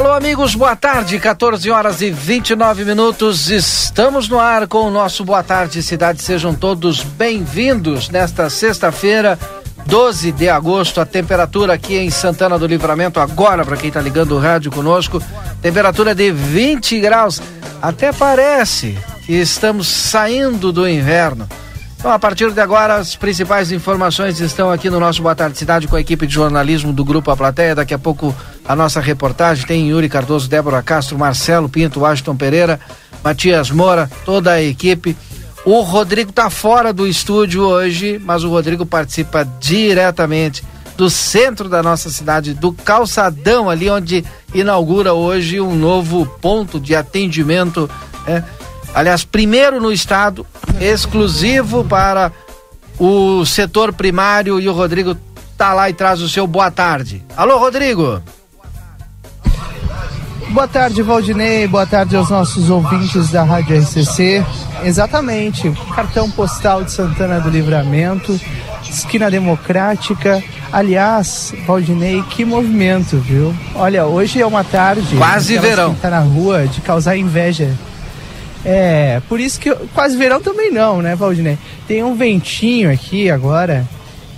Alô, amigos, boa tarde. 14 horas e 29 minutos. Estamos no ar com o nosso Boa Tarde Cidade. Sejam todos bem-vindos nesta sexta-feira, 12 de agosto. A temperatura aqui em Santana do Livramento, agora, para quem está ligando o rádio conosco, temperatura de 20 graus. Até parece que estamos saindo do inverno. Então, a partir de agora, as principais informações estão aqui no nosso Boa Tarde Cidade com a equipe de jornalismo do Grupo A Plateia. Daqui a pouco a nossa reportagem tem Yuri Cardoso, Débora Castro, Marcelo Pinto, Washington Pereira, Matias Moura, toda a equipe. O Rodrigo está fora do estúdio hoje, mas o Rodrigo participa diretamente do centro da nossa cidade, do calçadão ali onde inaugura hoje um novo ponto de atendimento. É, aliás, primeiro no estado, exclusivo para o setor primário e o Rodrigo tá lá e traz o seu boa tarde. Alô, Rodrigo. Boa tarde, Valdinei. Boa tarde aos nossos ouvintes da Rádio RCC. Exatamente, cartão postal de Santana do Livramento, esquina democrática. Aliás, Valdinei, que movimento, viu? Olha, hoje é uma tarde. Quase verão. Tá na rua de causar inveja é, por isso que eu, quase verão também não, né, Valdinei? Tem um ventinho aqui agora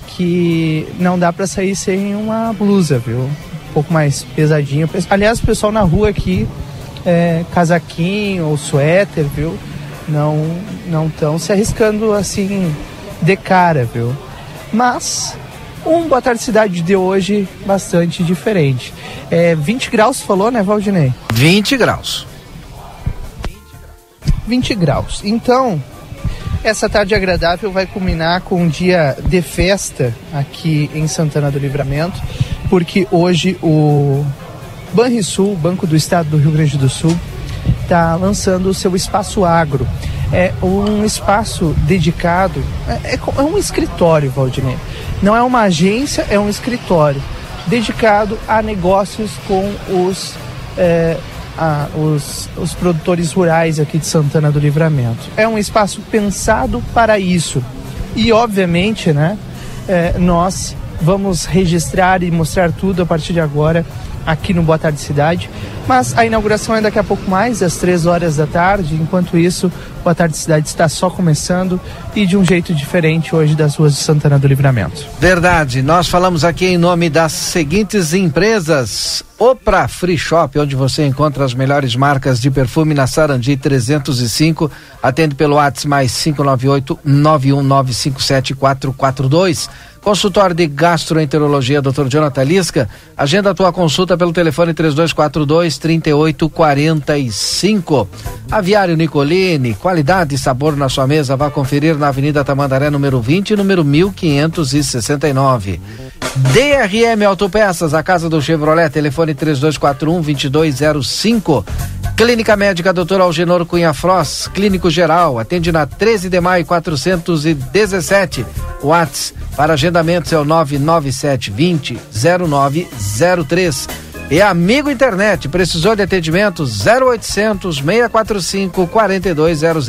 que não dá para sair sem uma blusa, viu? Um pouco mais pesadinho. Aliás, o pessoal na rua aqui, é, casaquinho ou suéter, viu? Não não estão se arriscando assim de cara, viu? Mas um Boa Tarde Cidade de hoje bastante diferente. É, 20 graus falou, né, Valdinei? 20 graus. 20 graus. Então, essa tarde agradável vai culminar com um dia de festa aqui em Santana do Livramento, porque hoje o Banrisul, Banco do Estado do Rio Grande do Sul, está lançando o seu espaço agro. É um espaço dedicado, é, é, é um escritório, Valdinei. Não é uma agência, é um escritório dedicado a negócios com os é, a, os, os produtores rurais aqui de Santana do Livramento. É um espaço pensado para isso. E, obviamente, né, é, nós vamos registrar e mostrar tudo a partir de agora aqui no Boa Tarde Cidade. Mas a inauguração é daqui a pouco mais, às três horas da tarde. Enquanto isso, Boa Tarde Cidade está só começando e de um jeito diferente hoje das ruas de Santana do Livramento. Verdade. Nós falamos aqui em nome das seguintes empresas. Opra Free Shop, onde você encontra as melhores marcas de perfume na Sarandi 305. Atende pelo WhatsApp mais 598 919574442. Consultório de Gastroenterologia, Dr. Jonathan Lisca. Agenda a tua consulta pelo telefone 3242 3845. Aviário Nicolini, qualidade e sabor na sua mesa. Vá conferir na Avenida Tamandaré, número 20, número 1569. DRM Autopeças, a casa do Chevrolet, telefone 3241 2205. Clínica Médica Dr. Algenor Cunha Frost, Clínico Geral, atende na 13 de maio 417. Whats para agendamentos é o 99720 0903. E Amigo Internet, precisou de atendimento 0800 645 4200.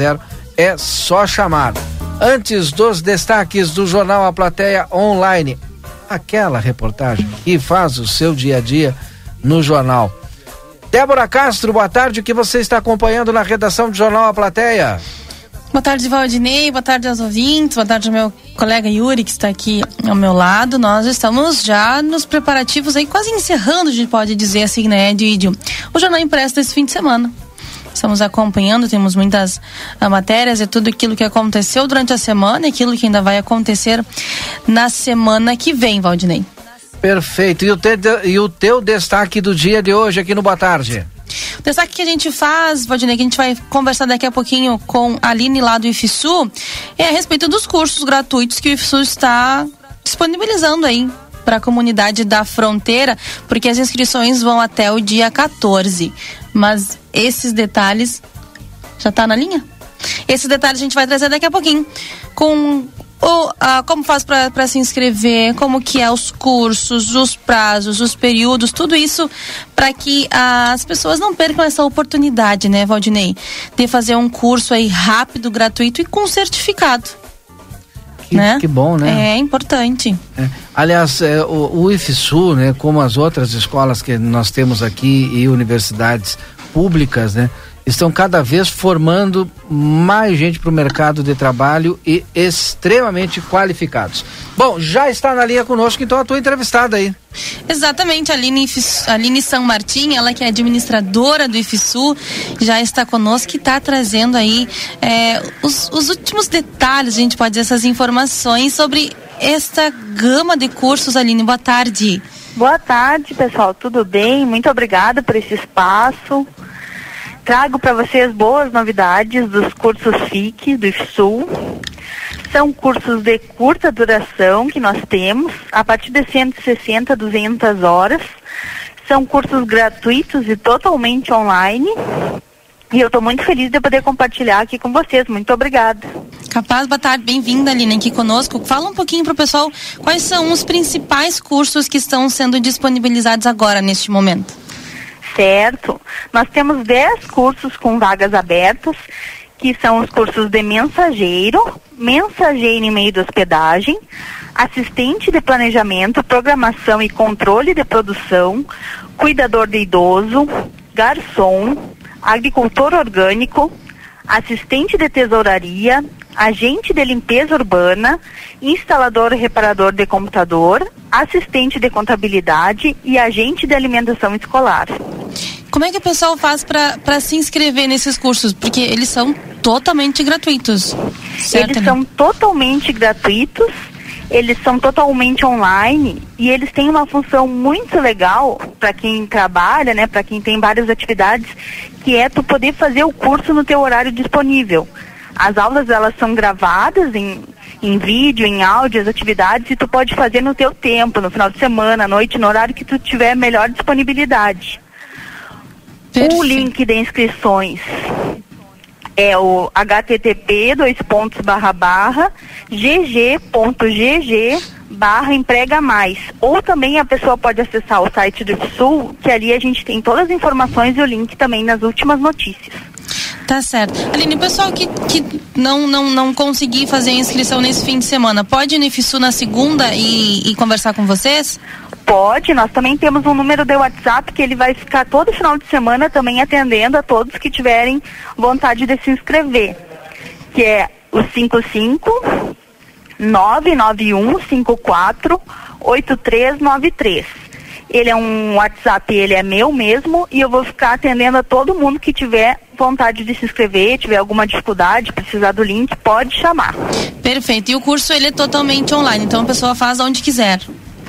É só chamar. Antes dos destaques do jornal A Plateia Online, aquela reportagem que faz o seu dia a dia no jornal. Débora Castro, boa tarde. O que você está acompanhando na redação do Jornal A Plateia? Boa tarde, Valdinei. Boa tarde aos ouvintes. Boa tarde ao meu colega Yuri, que está aqui ao meu lado. Nós estamos já nos preparativos aí, quase encerrando, a gente pode dizer assim, né, de o Jornal Impresso desse fim de semana. Estamos acompanhando, temos muitas uh, matérias e tudo aquilo que aconteceu durante a semana e aquilo que ainda vai acontecer na semana que vem, Valdinei. Perfeito. E o, te, e o teu destaque do dia de hoje aqui no Boa Tarde? O destaque que a gente faz, Valdinei, que a gente vai conversar daqui a pouquinho com a Aline lá do IFSU, é a respeito dos cursos gratuitos que o IFSU está disponibilizando aí para a comunidade da fronteira, porque as inscrições vão até o dia 14. Mas esses detalhes já está na linha? Esses detalhes a gente vai trazer daqui a pouquinho com ah, como faz para se inscrever, como que é os cursos, os prazos, os períodos, tudo isso para que as pessoas não percam essa oportunidade, né, Valdinei, de fazer um curso aí rápido, gratuito e com certificado. Que, né? que bom, né? É importante. É. Aliás, é, o, o IFSU, né, como as outras escolas que nós temos aqui e universidades públicas, né, estão cada vez formando mais gente para o mercado de trabalho e extremamente qualificados. Bom, já está na linha conosco, então a tua entrevistada aí. Exatamente, a Aline, Aline São Martim, ela que é administradora do IFSU, já está conosco e está trazendo aí é, os, os últimos detalhes, a gente pode dizer, essas informações sobre esta gama de cursos, Aline. Boa tarde. Boa tarde, pessoal. Tudo bem? Muito obrigada por esse espaço. Trago para vocês boas novidades dos cursos FIC do IFSUL. São cursos de curta duração que nós temos, a partir de 160, 200 horas. São cursos gratuitos e totalmente online. E eu estou muito feliz de poder compartilhar aqui com vocês. Muito obrigada. Capaz, boa tarde, bem-vinda, Aline, aqui conosco. Fala um pouquinho para o pessoal quais são os principais cursos que estão sendo disponibilizados agora, neste momento certo. Nós temos 10 cursos com vagas abertas, que são os cursos de mensageiro, mensageiro em meio de hospedagem, assistente de planejamento, programação e controle de produção, cuidador de idoso, garçom, agricultor orgânico, assistente de tesouraria, agente de limpeza urbana, instalador reparador de computador, assistente de contabilidade e agente de alimentação escolar. Como é que o pessoal faz para se inscrever nesses cursos? Porque eles são totalmente gratuitos. Certo, eles são totalmente gratuitos, eles são totalmente online e eles têm uma função muito legal para quem trabalha, né, para quem tem várias atividades, que é tu poder fazer o curso no teu horário disponível. As aulas elas são gravadas em, em vídeo, em áudio, as atividades e tu pode fazer no teu tempo, no final de semana, à noite, no horário que tu tiver melhor disponibilidade. Perfeito. O link de inscrições é o http dois pontos barra barra gg.gg barra emprega mais ou também a pessoa pode acessar o site do Sul que ali a gente tem todas as informações e o link também nas últimas notícias Tá certo. Aline, o pessoal que, que não, não, não conseguir fazer a inscrição nesse fim de semana, pode ir no IFSU na segunda e, e conversar com vocês? Pode, nós também temos um número de WhatsApp que ele vai ficar todo final de semana também atendendo a todos que tiverem vontade de se inscrever, que é o 55 991 54 8393. Ele é um WhatsApp, ele é meu mesmo e eu vou ficar atendendo a todo mundo que tiver vontade de se inscrever, tiver alguma dificuldade, precisar do link, pode chamar. Perfeito. E o curso ele é totalmente online, então a pessoa faz onde quiser.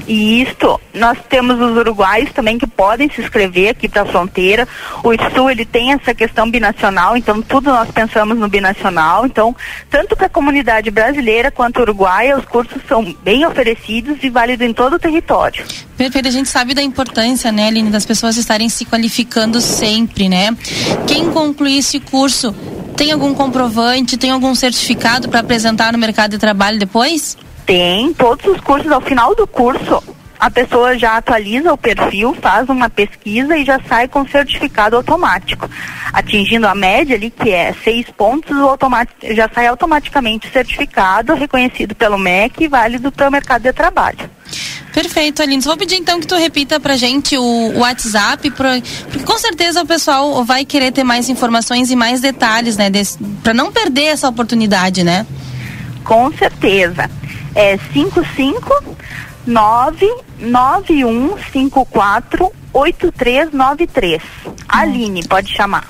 Isso. Nós temos os uruguaios também que podem se inscrever aqui para a fronteira. O Sul ele tem essa questão binacional, então tudo nós pensamos no binacional. Então, tanto para a comunidade brasileira quanto uruguaia, os cursos são bem oferecidos e válidos em todo o território. Perfeito, a gente sabe da importância, né, Aline, das pessoas estarem se qualificando sempre, né? Quem concluir esse curso tem algum comprovante, tem algum certificado para apresentar no mercado de trabalho depois? Tem, todos os cursos, ao final do curso, a pessoa já atualiza o perfil, faz uma pesquisa e já sai com certificado automático. Atingindo a média ali, que é seis pontos, o já sai automaticamente certificado, reconhecido pelo MEC e válido para o mercado de trabalho. Perfeito, Aline. Vou pedir então que tu repita pra gente o, WhatsApp, porque com certeza o pessoal vai querer ter mais informações e mais detalhes, né? Para não perder essa oportunidade, né? Com certeza é 55 99154 8393. Aline, pode chamar.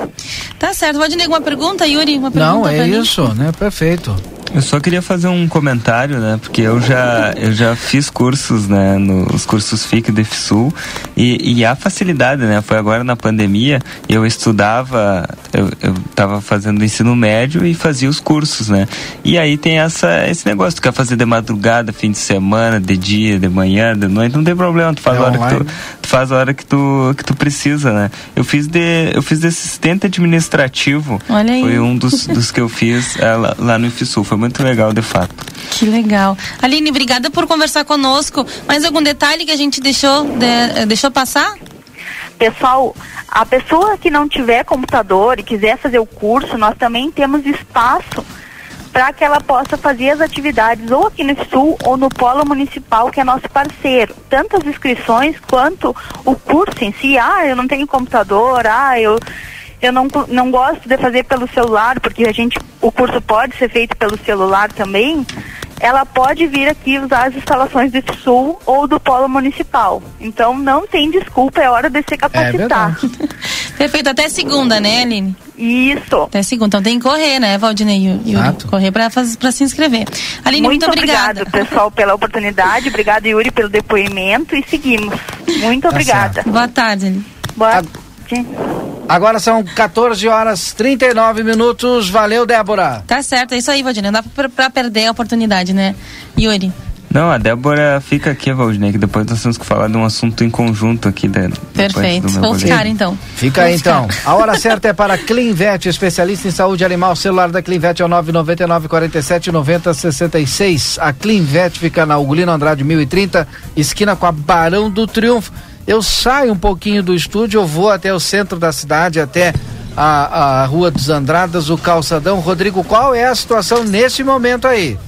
Tá certo. Pode negar uma pergunta, Yuri? Uma pergunta Não, é isso, né? Perfeito. Eu só queria fazer um comentário, né? Porque eu já, eu já fiz cursos, né? Nos cursos FIC e DEFSUL e, e a facilidade, né? Foi agora na pandemia, eu estudava, eu, eu tava fazendo ensino médio e fazia os cursos, né? E aí tem essa, esse negócio, tu quer fazer de madrugada, fim de semana, de dia, de manhã, de noite, não tem problema, tu faz é a hora que tu, tu, faz a hora que tu, que tu precisa, né? Eu fiz de, eu fiz de assistente administrativo. Olha aí. Foi um dos, dos que eu fiz é, lá, lá no IFSU. Foi muito legal, de fato. Que legal. Aline, obrigada por conversar conosco. Mais algum detalhe que a gente deixou, de, eh, deixou passar? Pessoal, a pessoa que não tiver computador e quiser fazer o curso, nós também temos espaço para que ela possa fazer as atividades ou aqui no Sul ou no Polo Municipal, que é nosso parceiro. Tanto as inscrições quanto o curso em si. Ah, eu não tenho computador, ah, eu eu não, não gosto de fazer pelo celular, porque a gente, o curso pode ser feito pelo celular também, ela pode vir aqui usar as instalações do Sul ou do Polo Municipal. Então não tem desculpa, é hora de se capacitar. É Perfeito, até segunda, né, Aline? Isso. Até segunda. Então tem que correr, né, Valdinei Yuri? Correr para se inscrever. Aline, muito, muito obrigada. Obrigado, pessoal, pela oportunidade. Obrigada, Yuri, pelo depoimento e seguimos. Muito tá obrigada. Certo. Boa tarde, Aline. Boa tarde. Agora são 14 horas 39 minutos. Valeu, Débora. Tá certo, é isso aí, Valdinei. Não dá pra, pra perder a oportunidade, né? Yuri. Não, a Débora fica aqui, Valdinei, que depois nós temos que falar de um assunto em conjunto aqui. De, Perfeito, vamos ficar então. Fica aí então. A hora certa é para Clinvet, especialista em saúde animal. O celular da Clinvet é o 999 47 90 66. A Clinvet fica na Ugolino Andrade 1030, esquina com a Barão do Triunfo. Eu saio um pouquinho do estúdio, eu vou até o centro da cidade, até a, a Rua dos Andradas, o Calçadão. Rodrigo, qual é a situação nesse momento aí?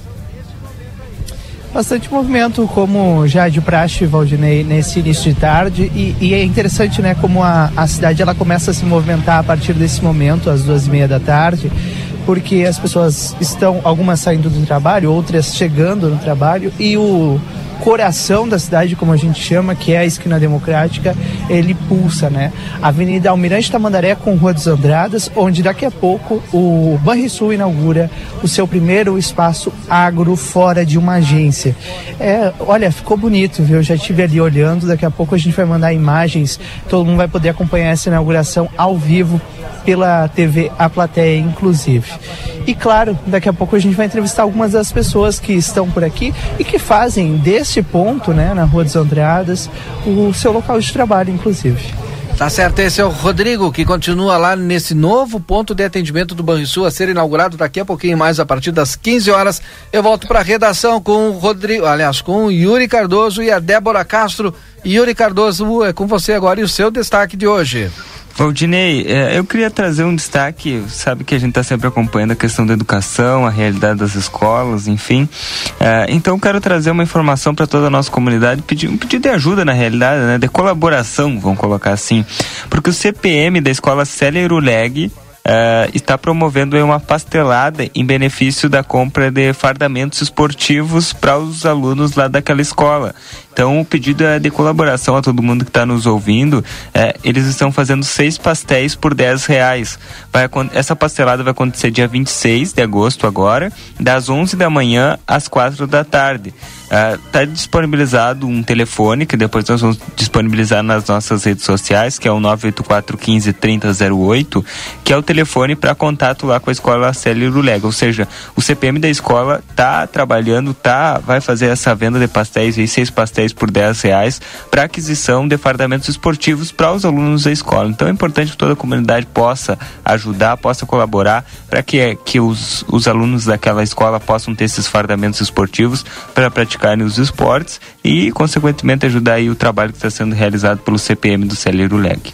bastante movimento, como já de praxe, Valdinei, nesse início de tarde. E, e é interessante, né, como a, a cidade ela começa a se movimentar a partir desse momento, às duas e meia da tarde, porque as pessoas estão, algumas saindo do trabalho, outras chegando no trabalho, e o coração da cidade, como a gente chama, que é a esquina democrática, ele pulsa, né? Avenida Almirante Tamandaré com Rua dos Andradas, onde daqui a pouco o Banrisul inaugura o seu primeiro espaço agro fora de uma agência. É, olha, ficou bonito, viu? Eu já estive ali olhando, daqui a pouco a gente vai mandar imagens, todo mundo vai poder acompanhar essa inauguração ao vivo pela TV A Plateia, inclusive. E claro, daqui a pouco a gente vai entrevistar algumas das pessoas que estão por aqui e que fazem desse ponto, né, na Rua dos Andreadas, o seu local de trabalho, inclusive. Tá certo, esse é o Rodrigo, que continua lá nesse novo ponto de atendimento do Banrisul a ser inaugurado daqui a pouquinho mais, a partir das 15 horas. Eu volto para a redação com o Rodrigo, aliás, com o Yuri Cardoso e a Débora Castro. Yuri Cardoso, é com você agora e o seu destaque de hoje. Valdinei, é, eu queria trazer um destaque, sabe que a gente está sempre acompanhando a questão da educação, a realidade das escolas, enfim. É, então quero trazer uma informação para toda a nossa comunidade, pedir, um pedido de ajuda na realidade, né, de colaboração, vamos colocar assim, porque o CPM da escola Célia Iruleg uh, está promovendo uma pastelada em benefício da compra de fardamentos esportivos para os alunos lá daquela escola. Então, o pedido é de colaboração a todo mundo que está nos ouvindo. É, eles estão fazendo seis pastéis por 10 reais. Vai, essa pastelada vai acontecer dia 26 de agosto agora, das 11 da manhã às 4 da tarde. Está uh, disponibilizado um telefone que depois nós vamos disponibilizar nas nossas redes sociais, que é o 984 15 3008, que é o telefone para contato lá com a escola Célio Rulega. Ou seja, o CPM da escola está trabalhando, tá, vai fazer essa venda de pastéis e seis pastéis por 10 reais para aquisição de fardamentos esportivos para os alunos da escola. Então é importante que toda a comunidade possa ajudar, possa colaborar para que, que os, os alunos daquela escola possam ter esses fardamentos esportivos para praticar praticarem os esportes e, consequentemente, ajudar aí o trabalho que está sendo realizado pelo CPM do Celeiro Leg.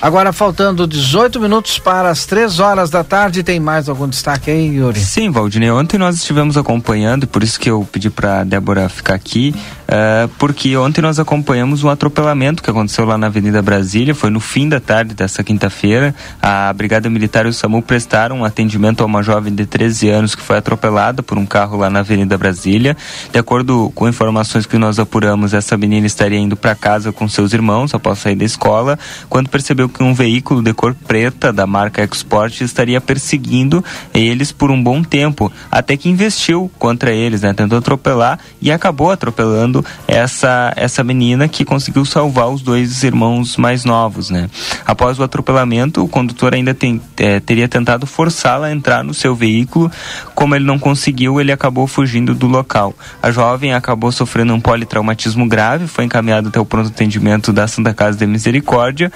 Agora faltando 18 minutos para as 3 horas da tarde, tem mais algum destaque aí, Yuri? Sim, Valdinei. Ontem nós estivemos acompanhando, por isso que eu pedi para Débora ficar aqui, uh, porque ontem nós acompanhamos um atropelamento que aconteceu lá na Avenida Brasília, foi no fim da tarde dessa quinta-feira. A Brigada Militar e o SAMU prestaram um atendimento a uma jovem de 13 anos que foi atropelada por um carro lá na Avenida Brasília. De acordo com informações que nós apuramos, essa menina estaria indo para casa com seus irmãos após sair da escola, quando percebeu que um veículo de cor preta da marca Export estaria perseguindo eles por um bom tempo, até que investiu contra eles, né? Tentou atropelar e acabou atropelando essa essa menina que conseguiu salvar os dois irmãos mais novos, né? Após o atropelamento, o condutor ainda tem, é, teria tentado forçá-la a entrar no seu veículo. Como ele não conseguiu, ele acabou fugindo do local. A jovem acabou sofrendo um politraumatismo grave, foi encaminhada até o pronto atendimento da Santa Casa de Misericórdia.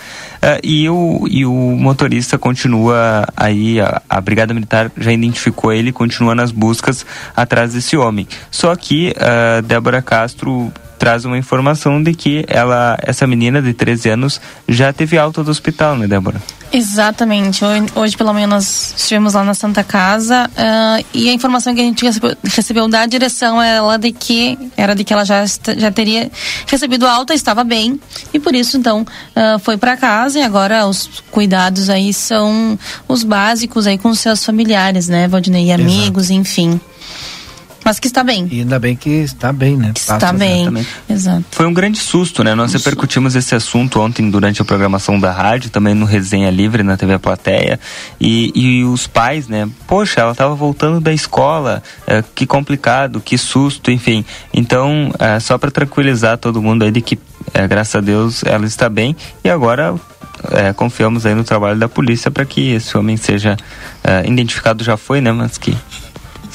E o, e o motorista continua aí, a, a Brigada Militar já identificou ele continua nas buscas atrás desse homem. Só que uh, Débora Castro traz uma informação de que ela, essa menina de 13 anos já teve alta do hospital, né, Débora? Exatamente. Hoje, hoje pela manhã nós estivemos lá na Santa Casa uh, e a informação que a gente recebeu, recebeu da direção era de que era de que ela já, já teria recebido alta, estava bem e por isso então uh, foi para casa e agora os cuidados aí são os básicos aí com seus familiares, né, Valdinei, amigos, Exato. enfim mas que está bem. E ainda bem que está bem, né? Está Passa bem, exatamente. exato. Foi um grande susto, né? Nós repercutimos esse assunto ontem durante a programação da rádio, também no Resenha Livre, na TV Plateia, e, e os pais, né? Poxa, ela estava voltando da escola, é, que complicado, que susto, enfim. Então, é, só para tranquilizar todo mundo aí de que, é, graças a Deus, ela está bem, e agora é, confiamos aí no trabalho da polícia para que esse homem seja é, identificado já foi, né? Mas que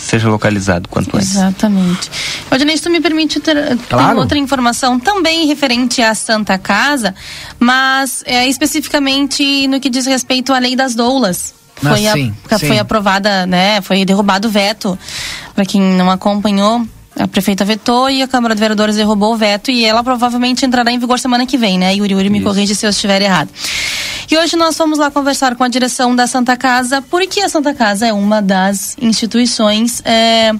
seja localizado quanto antes. Exatamente. Odinei, tu me permite ter, claro. ter, outra informação também referente à Santa Casa, mas é, especificamente no que diz respeito à lei das doulas. Ah, foi, sim, a, sim. foi aprovada, né? Foi derrubado o veto. Para quem não acompanhou, a prefeita vetou e a Câmara de Vereadores derrubou o veto e ela provavelmente entrará em vigor semana que vem, né? Yuri Yuri me corrige se eu estiver errado. E hoje nós fomos lá conversar com a direção da Santa Casa, porque a Santa Casa é uma das instituições é,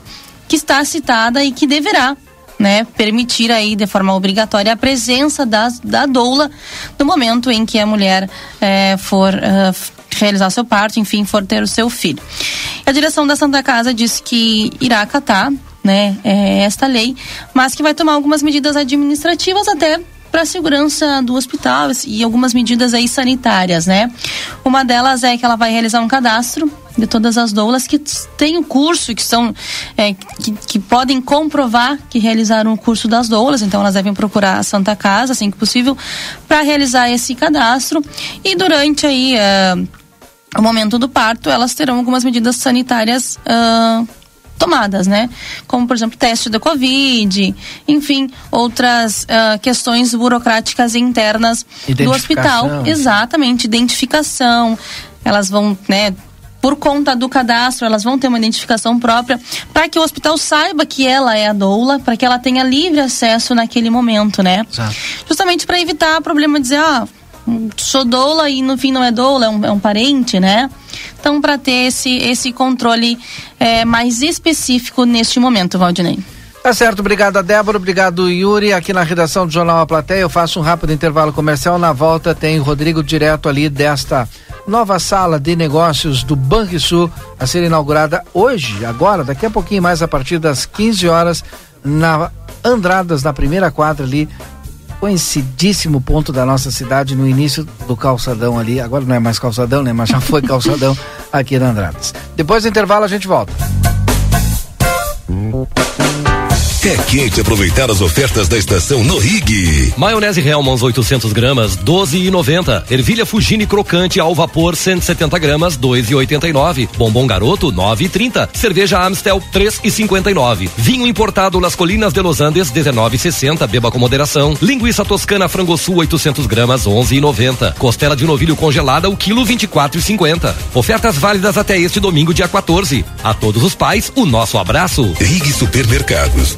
que está citada e que deverá né, permitir aí de forma obrigatória a presença da, da doula no momento em que a mulher é, for uh, realizar seu parto, enfim, for ter o seu filho. A direção da Santa Casa disse que irá acatar né, é, esta lei, mas que vai tomar algumas medidas administrativas até para a segurança do hospital e algumas medidas aí sanitárias, né? Uma delas é que ela vai realizar um cadastro de todas as doulas que têm o curso, que são é, que, que, podem comprovar que realizaram o curso das doulas, então elas devem procurar a Santa Casa, assim que possível, para realizar esse cadastro. E durante aí uh, o momento do parto, elas terão algumas medidas sanitárias uh, tomadas, né? Como, por exemplo, teste da Covid, enfim, outras uh, questões burocráticas internas do hospital. Exatamente, identificação. Elas vão, né? Por conta do cadastro, elas vão ter uma identificação própria para que o hospital saiba que ela é a doula, para que ela tenha livre acesso naquele momento, né? Exato. Justamente para evitar o problema de dizer, ah, sou doula e no fim não é doula, é um, é um parente, né? Então, para ter esse, esse controle é, mais específico neste momento, Valdinei. Tá certo, obrigado a Débora, obrigado Yuri. Aqui na redação do Jornal A Plateia, eu faço um rápido intervalo comercial. Na volta tem Rodrigo direto ali desta nova sala de negócios do Banrisul a ser inaugurada hoje, agora, daqui a pouquinho mais, a partir das 15 horas, na Andradas, na primeira quadra ali conhecidíssimo ponto da nossa cidade no início do calçadão ali. Agora não é mais calçadão, né? Mas já foi calçadão aqui na Andradas. Depois do intervalo a gente volta. É quente aproveitar as ofertas da estação no Rig. Maionese Hellmann's 800 gramas, 12,90. Ervilha Fugini crocante ao vapor 170 gramas, 2,89. Bombom Garoto 9,30. Cerveja Amstel 3,59. Vinho importado nas Colinas de Los Andes 19,60. Beba com moderação. Linguiça toscana Frangosul 800 gramas, 11,90. Costela de novilho congelada o quilo 24,50. Ofertas válidas até este domingo dia 14. A todos os pais o nosso abraço. Rig Supermercados.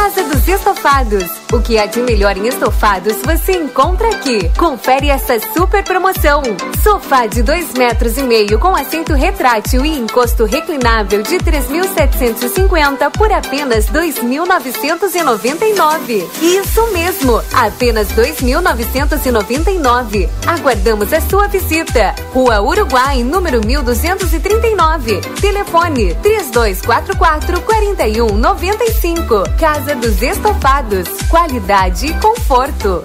Casa dos Estofados. O que há de melhor em estofados você encontra aqui. Confere essa super promoção. Sofá de dois metros e meio com assento retrátil e encosto reclinável de 3.750 por apenas 2.999. Isso mesmo, apenas 2.999. Aguardamos a sua visita. Rua Uruguai, número 1239. Telefone 3244 4195. Casa dos Estofados. Qualidade e conforto.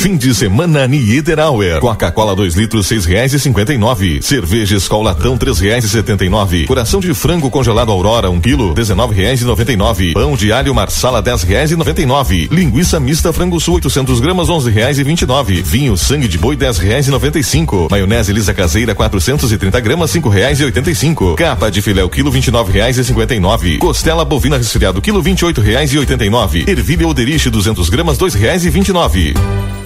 Fim de semana Niederauer. Coca-Cola 2 litros seis reais e cinquenta e nove. Cerveja Escolatão três reais e setenta e nove. Coração de frango congelado Aurora um quilo dezenove reais e noventa e nove. Pão de alho Marsala dez reais e noventa e nove. Linguiça mista frango sul 800 gramas onze reais e vinte e nove. Vinho sangue de boi dez reais e noventa e cinco. Maionese lisa caseira 430 gramas cinco reais e oitenta e cinco. Capa de filé o quilo vinte e nove reais e cinquenta e nove. Costela bovina resfriado quilo vinte e oito reais e oitenta e nove. Ervilha Oderich 200 gramas dois reais e vinte e nove.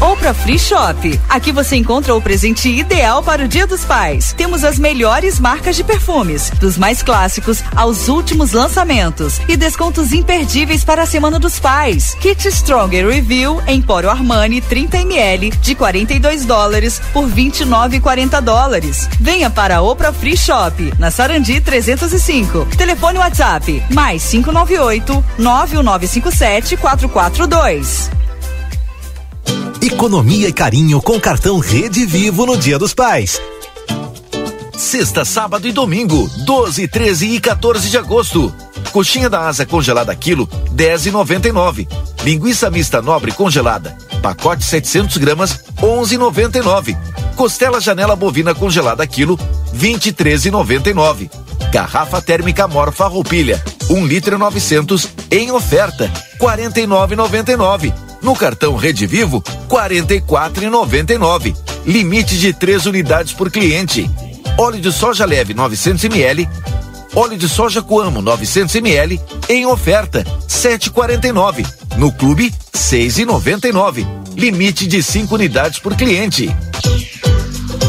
Opra Free Shop. Aqui você encontra o presente ideal para o Dia dos Pais. Temos as melhores marcas de perfumes, dos mais clássicos aos últimos lançamentos e descontos imperdíveis para a Semana dos Pais. Kit Stronger Review Empório Armani 30 ml de 42 dólares por 29,40 dólares. Venha para Opra Free Shop, na Sarandi 305. Telefone WhatsApp mais 598 9957 442. Economia e carinho com cartão Rede Vivo no Dia dos Pais. Sexta, sábado e domingo, 12, 13 e 14 de agosto. Coxinha da asa congelada quilo, 10,99. Linguiça mista nobre congelada, pacote 700 gramas, 11,99. Costela janela bovina congelada quilo, 23,99. Garrafa térmica Morfa Roupilha, 1 litro e 900 em oferta, 49,99. No cartão Rede Vivo, 44,99. Limite de três unidades por cliente. Óleo de soja leve 900 ml. Óleo de soja Coamo 900 ml em oferta 7,49. No clube 6,99. Limite de 5 unidades por cliente.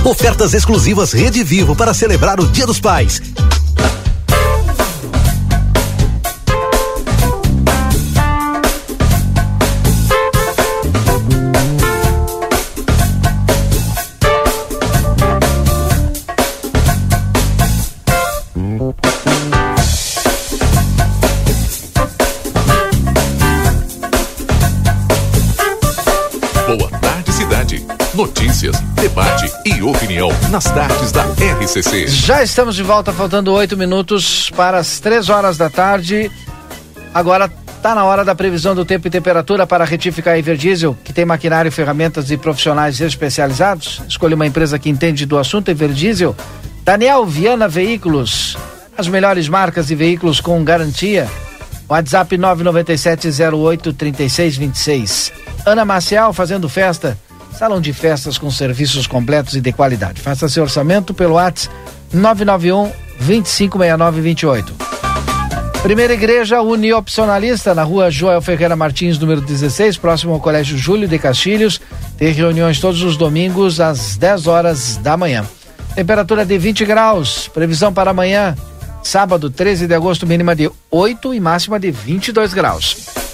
Ofertas exclusivas Rede Vivo para celebrar o Dia dos Pais. Opinião nas tardes da RCC. Já estamos de volta, faltando oito minutos para as três horas da tarde. Agora está na hora da previsão do tempo e temperatura para a Everdiesel, que tem maquinário, ferramentas e profissionais especializados. Escolha uma empresa que entende do assunto Everdiesel. Daniel Viana Veículos, as melhores marcas e veículos com garantia. WhatsApp 997083626. Ana Maciel fazendo festa. Salão de festas com serviços completos e de qualidade. Faça seu orçamento pelo WhatsApp 991 256928. Primeira Igreja Uniopcionalista, na rua Joel Ferreira Martins, número 16, próximo ao Colégio Júlio de Castilhos. Tem reuniões todos os domingos às 10 horas da manhã. Temperatura de 20 graus. Previsão para amanhã, sábado, 13 de agosto, mínima de 8 e máxima de 22 graus.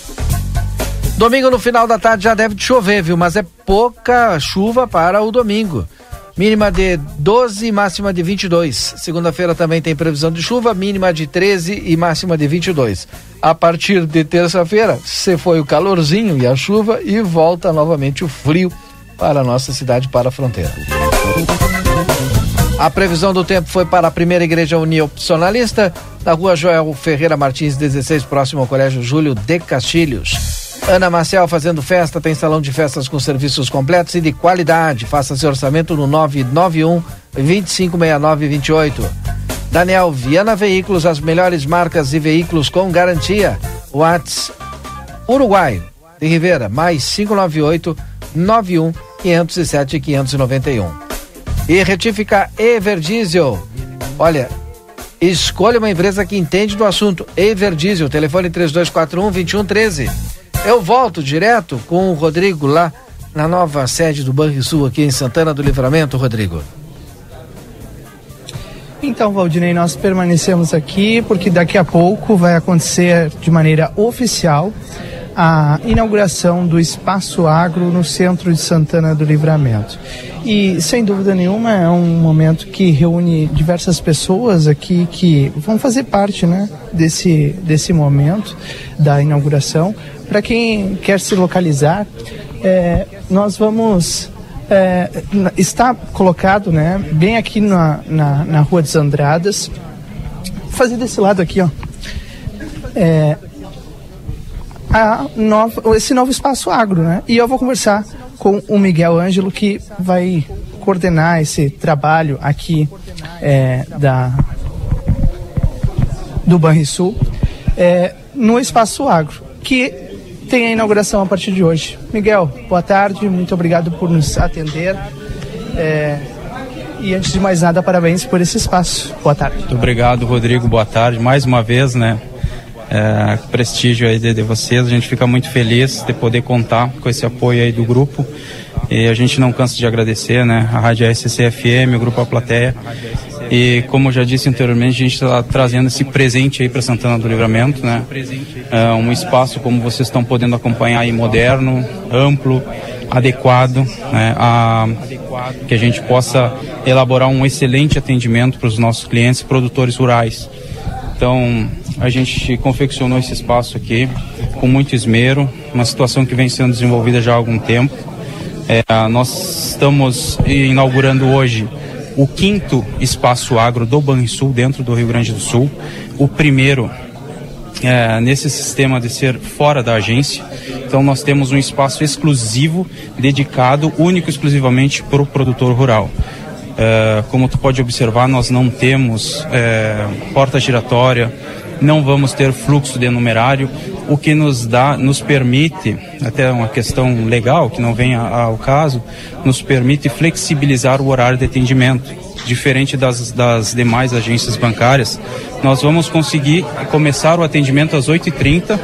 Domingo no final da tarde já deve chover, viu? Mas é pouca chuva para o domingo. Mínima de 12 e máxima de 22. Segunda-feira também tem previsão de chuva, mínima de 13 e máxima de 22. A partir de terça-feira, se foi o calorzinho e a chuva e volta novamente o frio para a nossa cidade, para a fronteira. A previsão do tempo foi para a primeira igreja uniopcionalista, na rua Joel Ferreira Martins, 16, próximo ao Colégio Júlio de Castilhos. Ana Marcel fazendo festa, tem salão de festas com serviços completos e de qualidade. Faça seu orçamento no 991 256928. Daniel Viana Veículos, as melhores marcas e veículos com garantia. Whats Uruguai de Rivera, mais 598 91 507 591. E retifica Everdiesel. Olha, escolha uma empresa que entende do assunto. Everdiesel, telefone 3241 2113. Eu volto direto com o Rodrigo lá na nova sede do Banrisul aqui em Santana do Livramento, Rodrigo. Então, Valdinei, nós permanecemos aqui porque daqui a pouco vai acontecer de maneira oficial a inauguração do Espaço Agro no centro de Santana do Livramento. E, sem dúvida nenhuma, é um momento que reúne diversas pessoas aqui que vão fazer parte né, desse, desse momento da inauguração. Para quem quer se localizar, é, nós vamos é, está colocado né, bem aqui na, na, na Rua dos Andradas. Vou fazer desse lado aqui, ó. É, esse novo espaço agro, né? E eu vou conversar com o Miguel Ângelo, que vai coordenar esse trabalho aqui é, da, do Banrisul é, no espaço agro, que tem a inauguração a partir de hoje. Miguel, boa tarde, muito obrigado por nos atender. É, e antes de mais nada, parabéns por esse espaço. Boa tarde. Muito obrigado, Rodrigo. Boa tarde. Mais uma vez, né? É, prestígio aí de, de, vocês. A gente fica muito feliz de poder contar com esse apoio aí do grupo. E a gente não cansa de agradecer, né? A Rádio SCFM, o Grupo A Plateia. E como eu já disse anteriormente, a gente está trazendo esse presente aí para Santana do Livramento, né? É um espaço, como vocês estão podendo acompanhar aí, moderno, amplo, adequado, né? A, que a gente possa elaborar um excelente atendimento para os nossos clientes produtores rurais. Então, a gente confeccionou esse espaço aqui com muito esmero, uma situação que vem sendo desenvolvida já há algum tempo. É, nós estamos inaugurando hoje o quinto espaço agro do Banrisul dentro do Rio Grande do Sul. O primeiro é, nesse sistema de ser fora da agência. Então nós temos um espaço exclusivo, dedicado único exclusivamente para o produtor rural. É, como tu pode observar, nós não temos é, porta giratória, não vamos ter fluxo de numerário, o que nos dá, nos permite, até uma questão legal que não vem ao caso, nos permite flexibilizar o horário de atendimento. Diferente das, das demais agências bancárias, nós vamos conseguir começar o atendimento às 8h30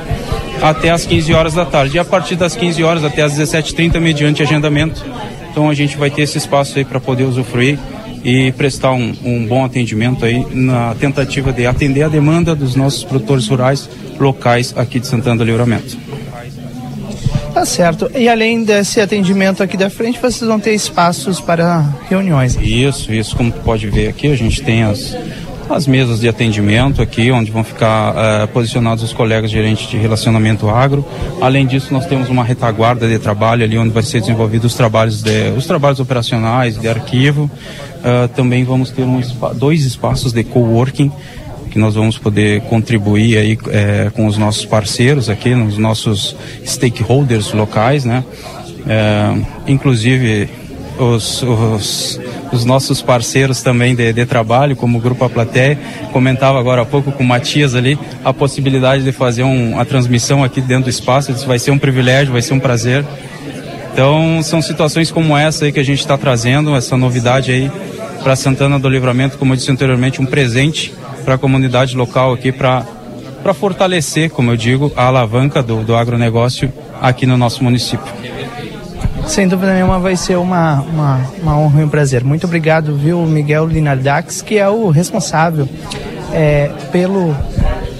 até às 15 horas da tarde. E a partir das 15 horas até às 17h30, mediante agendamento. Então a gente vai ter esse espaço aí para poder usufruir e prestar um, um, bom atendimento aí na tentativa de atender a demanda dos nossos produtores rurais locais aqui de Santana do Livramento. Tá certo. E além desse atendimento aqui da frente, vocês vão ter espaços para reuniões? Isso, isso. Como tu pode ver aqui, a gente tem as, as mesas de atendimento aqui, onde vão ficar uh, posicionados os colegas gerentes de relacionamento agro. Além disso, nós temos uma retaguarda de trabalho ali, onde vai ser desenvolvidos os trabalhos, de, os trabalhos operacionais, de arquivo. Uh, também vamos ter um, dois espaços de coworking que nós vamos poder contribuir aí é, com os nossos parceiros aqui, nos nossos stakeholders locais, né? Inclusive os, os, os, nossos parceiros também de, de, trabalho, como o Grupo A Plateia, comentava agora há pouco com o Matias ali, a possibilidade de fazer um, a transmissão aqui dentro do espaço, isso vai ser um privilégio, vai ser um prazer. Então são situações como essa aí que a gente está trazendo, essa novidade aí para Santana do Livramento, como eu disse anteriormente, um presente para a comunidade local aqui para fortalecer, como eu digo, a alavanca do, do agronegócio aqui no nosso município. Sem dúvida nenhuma vai ser uma, uma, uma honra e um prazer. Muito obrigado, viu, Miguel Linardax, que é o responsável é, pelo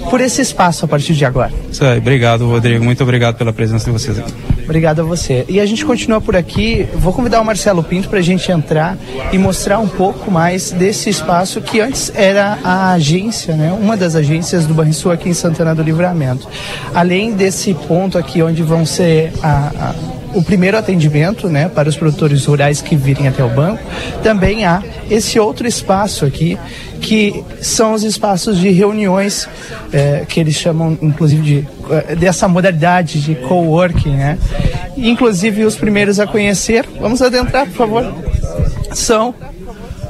por esse espaço a partir de agora. Isso aí, obrigado, Rodrigo. Muito obrigado pela presença de vocês aqui. Obrigado a você. E a gente continua por aqui. Vou convidar o Marcelo Pinto para a gente entrar e mostrar um pouco mais desse espaço que antes era a agência, né? Uma das agências do Banrisul aqui em Santana do Livramento. Além desse ponto aqui onde vão ser a, a o primeiro atendimento né, para os produtores rurais que virem até o banco. Também há esse outro espaço aqui, que são os espaços de reuniões, é, que eles chamam, inclusive, de, é, dessa modalidade de coworking, né? Inclusive, os primeiros a conhecer, vamos adentrar, por favor, são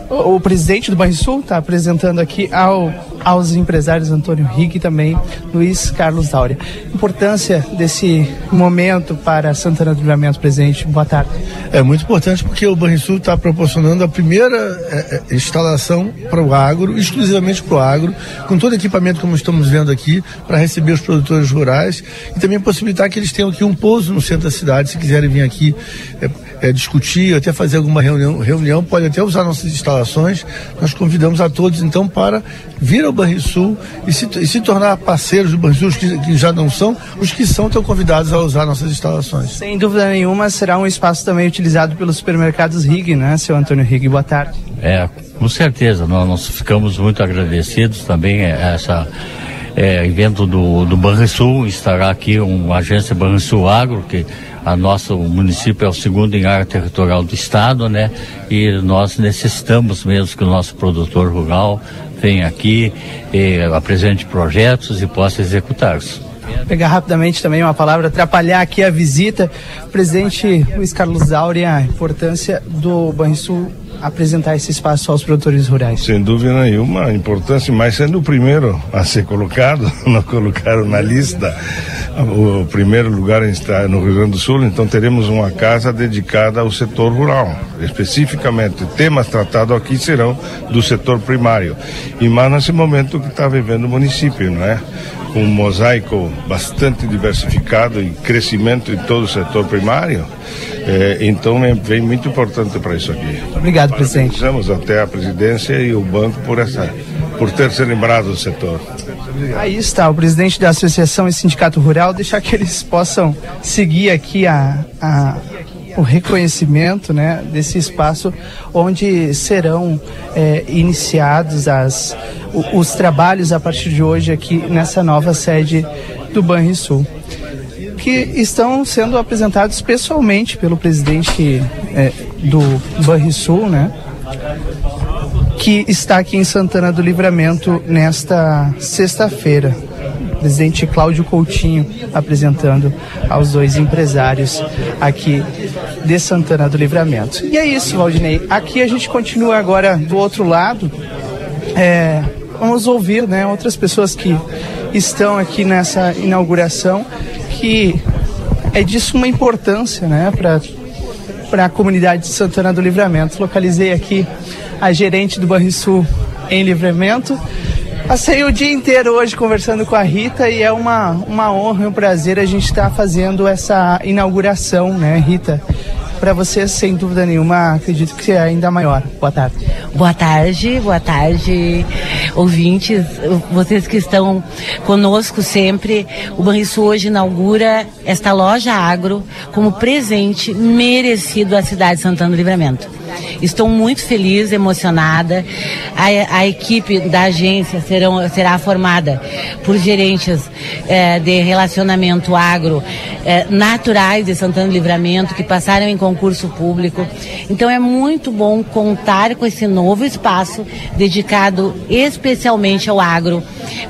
o, o presidente do Banrisul, está apresentando aqui ao aos empresários Antônio Rick e também Luiz Carlos Dáurea. Importância desse momento para Santana do Livramento presente. Boa tarde. É muito importante porque o Banrisul está proporcionando a primeira é, é, instalação para o agro, exclusivamente para o agro, com todo equipamento como estamos vendo aqui, para receber os produtores rurais e também possibilitar que eles tenham aqui um pouso no centro da cidade, se quiserem vir aqui é, é, discutir, até fazer alguma reunião, reunião, pode até usar nossas instalações. Nós convidamos a todos então para vir ao Banrisul e se, e se tornar parceiros do Banrisul, os que, que, já não são, os que são estão convidados a usar nossas instalações. Sem dúvida nenhuma, será um espaço também utilizado pelos supermercados Rig, né, seu Antônio Rig? Boa tarde. É, com certeza, nós, nós ficamos muito agradecidos também a essa é, evento do, do Banrisul, estará aqui uma agência Banrisul Agro, que a nosso município é o segundo em área territorial do estado, né? E nós necessitamos mesmo que o nosso produtor rural venha aqui, apresente projetos e possa executá-los. Pegar rapidamente também uma palavra, atrapalhar aqui a visita. Presidente Luiz Carlos Áurea, a importância do Banrisul apresentar esse espaço aos produtores rurais? Sem dúvida nenhuma, a importância, mas sendo o primeiro a ser colocado, não colocaram na lista, o primeiro lugar está no Rio Grande do Sul, então teremos uma casa dedicada ao setor rural, especificamente. Temas tratados aqui serão do setor primário. E mais nesse momento que está vivendo o município, não é? com um mosaico bastante diversificado e crescimento em todo o setor primário. É, então é bem muito importante para isso aqui. Obrigado, presidente. Agradecemos até a presidência e o banco por essa, por ter se lembrado do setor. Aí está o presidente da Associação e Sindicato Rural, deixar que eles possam seguir aqui a, a o reconhecimento né, desse espaço onde serão é, iniciados as, os trabalhos a partir de hoje aqui nessa nova sede do Banrisul que estão sendo apresentados pessoalmente pelo presidente é, do Banrisul, né? Que está aqui em Santana do Livramento nesta sexta-feira presidente Cláudio Coutinho apresentando aos dois empresários aqui de Santana do Livramento. E é isso, Valdinei. Aqui a gente continua agora do outro lado. É, vamos ouvir né, outras pessoas que estão aqui nessa inauguração, que é de suma importância né, para a comunidade de Santana do Livramento. Localizei aqui a gerente do Banrisul em Livramento, Passei o dia inteiro hoje conversando com a Rita e é uma, uma honra e um prazer a gente estar tá fazendo essa inauguração, né, Rita? Para você, sem dúvida nenhuma, acredito que é ainda maior. Boa tarde. Boa tarde, boa tarde, ouvintes, vocês que estão conosco sempre. O Banrisul hoje inaugura esta loja agro como presente merecido à cidade de Santana do Livramento. Estou muito feliz, emocionada. A, a equipe da agência serão, será formada por gerentes eh, de relacionamento agro eh, naturais de Santana do Livramento que passaram em concurso público. Então é muito bom contar com esse novo espaço dedicado especialmente ao agro,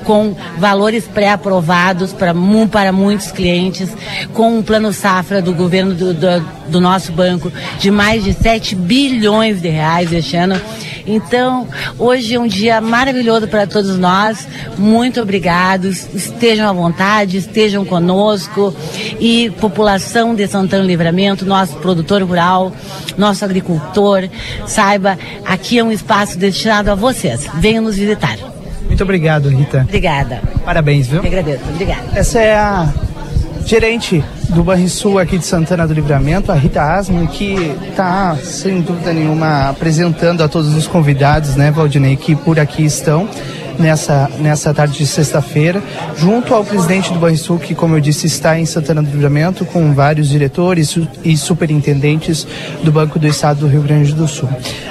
com valores pré-aprovados para, para muitos clientes, com um plano safra do governo do, do, do nosso banco de mais de 7 bilhões de reais este ano. Então, hoje é um dia maravilhoso para todos nós. Muito obrigados. Estejam à vontade, estejam conosco. E população de Santana Livramento, nosso produtor rural, nosso agricultor, saiba, aqui é um espaço destinado a vocês. Venham nos visitar. Muito obrigado, Rita. Obrigada. Parabéns, viu? Eu agradeço. Obrigada. Essa é a gerente do Banrisul aqui de Santana do Livramento, a Rita Asman, que está, sem dúvida nenhuma, apresentando a todos os convidados, né, Valdinei, que por aqui estão nessa, nessa tarde de sexta-feira, junto ao presidente do Banrisul, que, como eu disse, está em Santana do Livramento, com vários diretores e superintendentes do Banco do Estado do Rio Grande do Sul.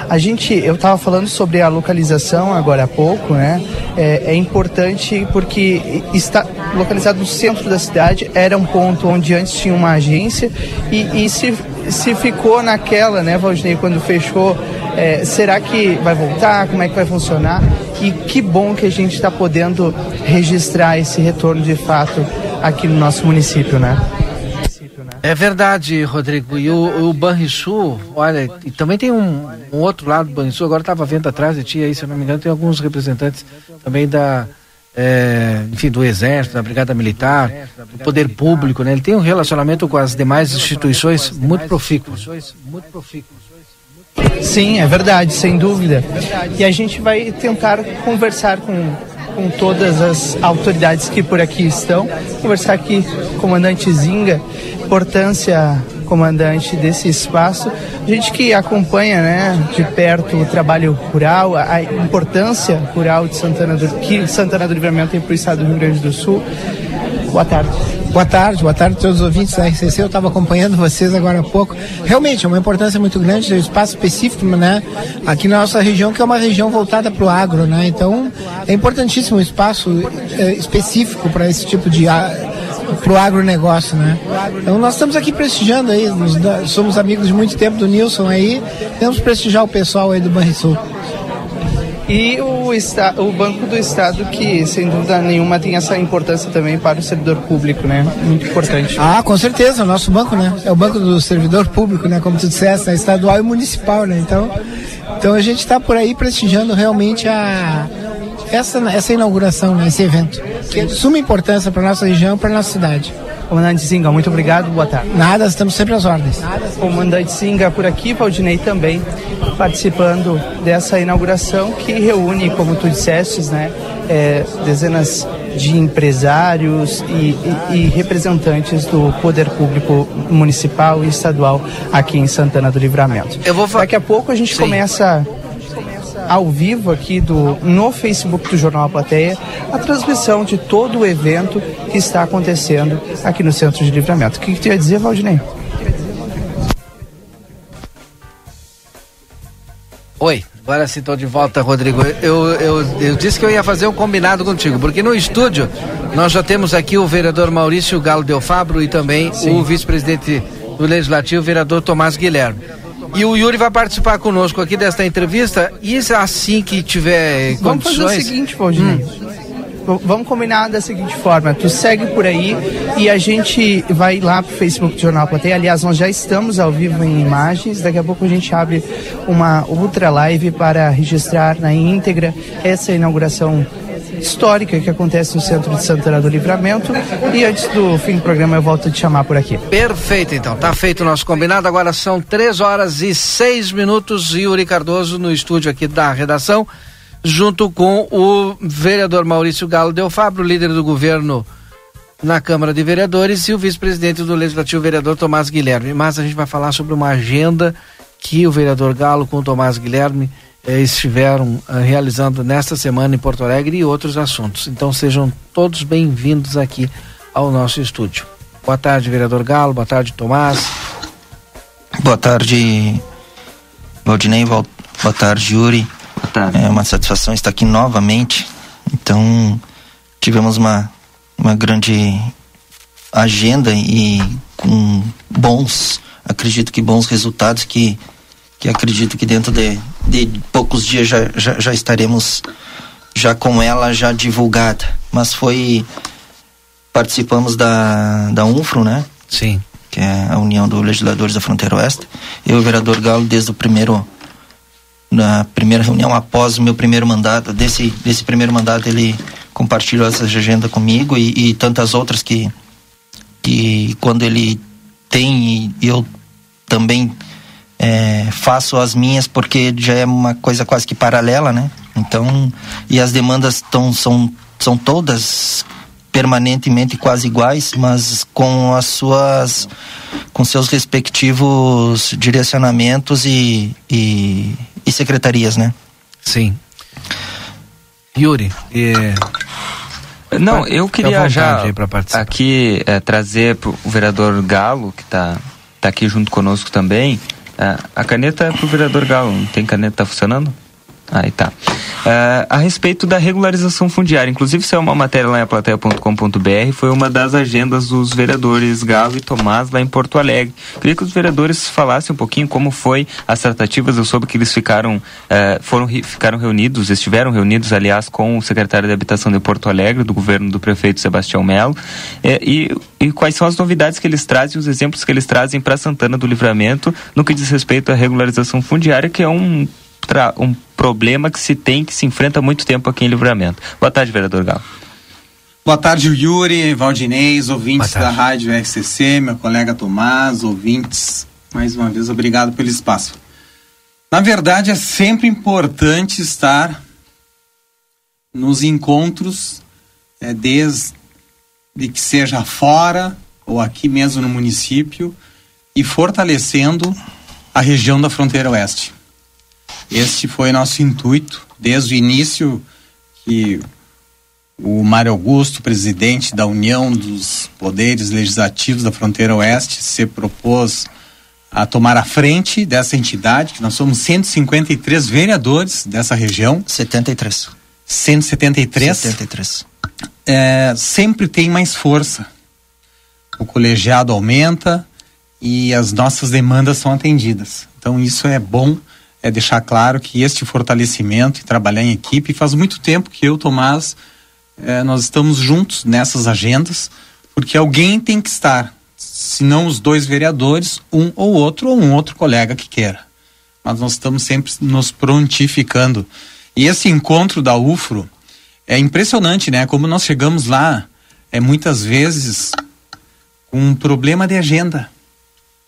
A gente, eu estava falando sobre a localização agora há pouco, né? É, é importante porque está localizado no centro da cidade, era um ponto onde antes tinha uma agência e, e se, se ficou naquela, né, Valdinei, quando fechou, é, será que vai voltar? Como é que vai funcionar? E que bom que a gente está podendo registrar esse retorno de fato aqui no nosso município, né? É verdade, Rodrigo. E o, o Banrisul, olha, e também tem um, um outro lado do Banrisul, agora estava vendo atrás de ti aí, se eu não me engano, tem alguns representantes também da, é, enfim, do Exército, da Brigada Militar, do Poder Público, né? Ele tem um relacionamento com as demais instituições muito profícuo. Sim, é verdade, sem dúvida. E a gente vai tentar conversar com, com todas as autoridades que por aqui estão, conversar aqui com o comandante Zinga, importância, comandante, desse espaço. A gente que acompanha né, de perto o trabalho rural, a importância rural de Santana do, que Santana do Livramento tem para o estado do Rio Grande do Sul. Boa tarde. Boa tarde, boa tarde a todos os ouvintes da RCC. Eu estava acompanhando vocês agora há pouco. Realmente é uma importância muito grande do espaço específico, né? Aqui na nossa região, que é uma região voltada para o agro, né? Então é importantíssimo o espaço é, específico para esse tipo de para o agronegócio, né? Então nós estamos aqui prestigiando aí, somos amigos de muito tempo do Nilson aí, temos prestigiar o pessoal aí do Banrisul. E o, o Banco do Estado, que sem dúvida nenhuma tem essa importância também para o servidor público, né? Muito importante. Ah, com certeza, o nosso banco, né? É o banco do servidor público, né? Como tu disseste, né? estadual e municipal, né? Então, então a gente está por aí prestigiando realmente a, essa, essa inauguração, né? esse evento, que é de suma importância para nossa região, para nossa cidade. Comandante Singa, muito obrigado, boa tarde. Nada, estamos sempre às ordens. Comandante Singa por aqui, Valdinei também participando dessa inauguração que reúne, como tu disseste, né, é, dezenas de empresários e, e, e, representantes do poder público municipal e estadual aqui em Santana do Livramento. Eu vou Daqui a pouco a gente Sim. começa ao vivo aqui do, no Facebook do Jornal A Plateia a transmissão de todo o evento que está acontecendo aqui no Centro de Livramento. O que, que tu ia dizer, Valdinei? Oi, agora sim estou de volta, Rodrigo. Eu, eu, eu disse que eu ia fazer um combinado contigo, porque no estúdio nós já temos aqui o vereador Maurício Galo Del Fabro e também sim. o vice-presidente do Legislativo, o vereador Tomás Guilherme. E o Yuri vai participar conosco aqui desta entrevista. E assim que tiver Vamos condições. Vamos fazer o seguinte, Valdinei. Hum. Vamos combinar da seguinte forma: tu segue por aí e a gente vai lá pro Facebook do Jornal Plateia. Aliás, nós já estamos ao vivo em imagens. Daqui a pouco a gente abre uma ultra live para registrar na íntegra essa inauguração histórica que acontece no centro de Santana do Livramento. E antes do fim do programa eu volto a te chamar por aqui. Perfeito, então. Tá feito o nosso combinado. Agora são três horas e seis minutos. Yuri Cardoso no estúdio aqui da redação, junto com o vereador Maurício Galo Del Fabro, líder do governo na Câmara de Vereadores, e o vice-presidente do Legislativo, vereador Tomás Guilherme. Mas a gente vai falar sobre uma agenda que o vereador Galo com o Tomás Guilherme eh, estiveram eh, realizando nesta semana em Porto Alegre e outros assuntos. Então sejam todos bem-vindos aqui ao nosso estúdio. Boa tarde, vereador Galo. Boa tarde, Tomás. Boa tarde, Valdinei. Boa tarde, Yuri. Boa tarde. É uma satisfação estar aqui novamente. Então, tivemos uma, uma grande agenda e com bons, acredito que bons resultados que que acredito que dentro de, de poucos dias já, já, já estaremos já com ela já divulgada. Mas foi participamos da da UNFRO, né? Sim. Que é a União dos Legisladores da Fronteira Oeste. Eu e o vereador Galo desde o primeiro na primeira reunião após o meu primeiro mandato, desse desse primeiro mandato ele compartilhou essa agenda comigo e, e tantas outras que que quando ele tem e eu também é, faço as minhas porque já é uma coisa quase que paralela, né? Então, e as demandas tão, são, são todas permanentemente quase iguais, mas com as suas com seus respectivos direcionamentos e, e, e secretarias, né? Sim. Yuri, e... não, eu queria já aqui é, trazer para o vereador Galo que está tá aqui junto conosco também a caneta é pro vereador Galo, tem caneta, tá funcionando? Aí tá. uh, a respeito da regularização fundiária. Inclusive, isso é uma matéria lá em aplateia.com.br, foi uma das agendas dos vereadores Galo e Tomás lá em Porto Alegre. Queria que os vereadores falassem um pouquinho como foi as tratativas. Eu soube que eles ficaram, uh, foram, ficaram reunidos, estiveram reunidos, aliás, com o secretário de Habitação de Porto Alegre, do governo do prefeito Sebastião Melo, eh, e, e quais são as novidades que eles trazem, os exemplos que eles trazem para Santana do Livramento no que diz respeito à regularização fundiária, que é um, um problema que se tem, que se enfrenta há muito tempo aqui em Livramento. Boa tarde, vereador Galo. Boa tarde, Yuri, Valdinez, ouvintes da Rádio RCC, meu colega Tomás, ouvintes. Mais uma vez, obrigado pelo espaço. Na verdade, é sempre importante estar nos encontros, é, desde que seja fora ou aqui mesmo no município, e fortalecendo a região da fronteira oeste. Este foi nosso intuito desde o início que o Mário Augusto, presidente da União dos Poderes Legislativos da Fronteira Oeste, se propôs a tomar a frente dessa entidade, que nós somos 153 vereadores dessa região. 73. 173. 73. É, sempre tem mais força. O colegiado aumenta e as nossas demandas são atendidas. Então isso é bom, é deixar claro que este fortalecimento e trabalhar em equipe faz muito tempo que eu, Tomás, é, nós estamos juntos nessas agendas, porque alguém tem que estar, se não os dois vereadores, um ou outro ou um outro colega que queira. Mas nós estamos sempre nos prontificando. E esse encontro da UFRO é impressionante, né? Como nós chegamos lá, é muitas vezes um problema de agenda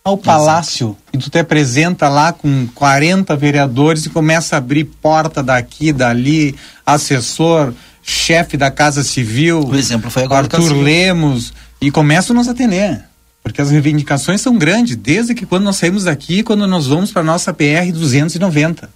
ao palácio e tu te apresenta lá com 40 vereadores e começa a abrir porta daqui, dali, assessor, chefe da Casa Civil. O exemplo foi agora Arthur Lemos e começam a nos atender. Porque as reivindicações são grandes, desde que quando nós saímos daqui, quando nós vamos para nossa PR 290.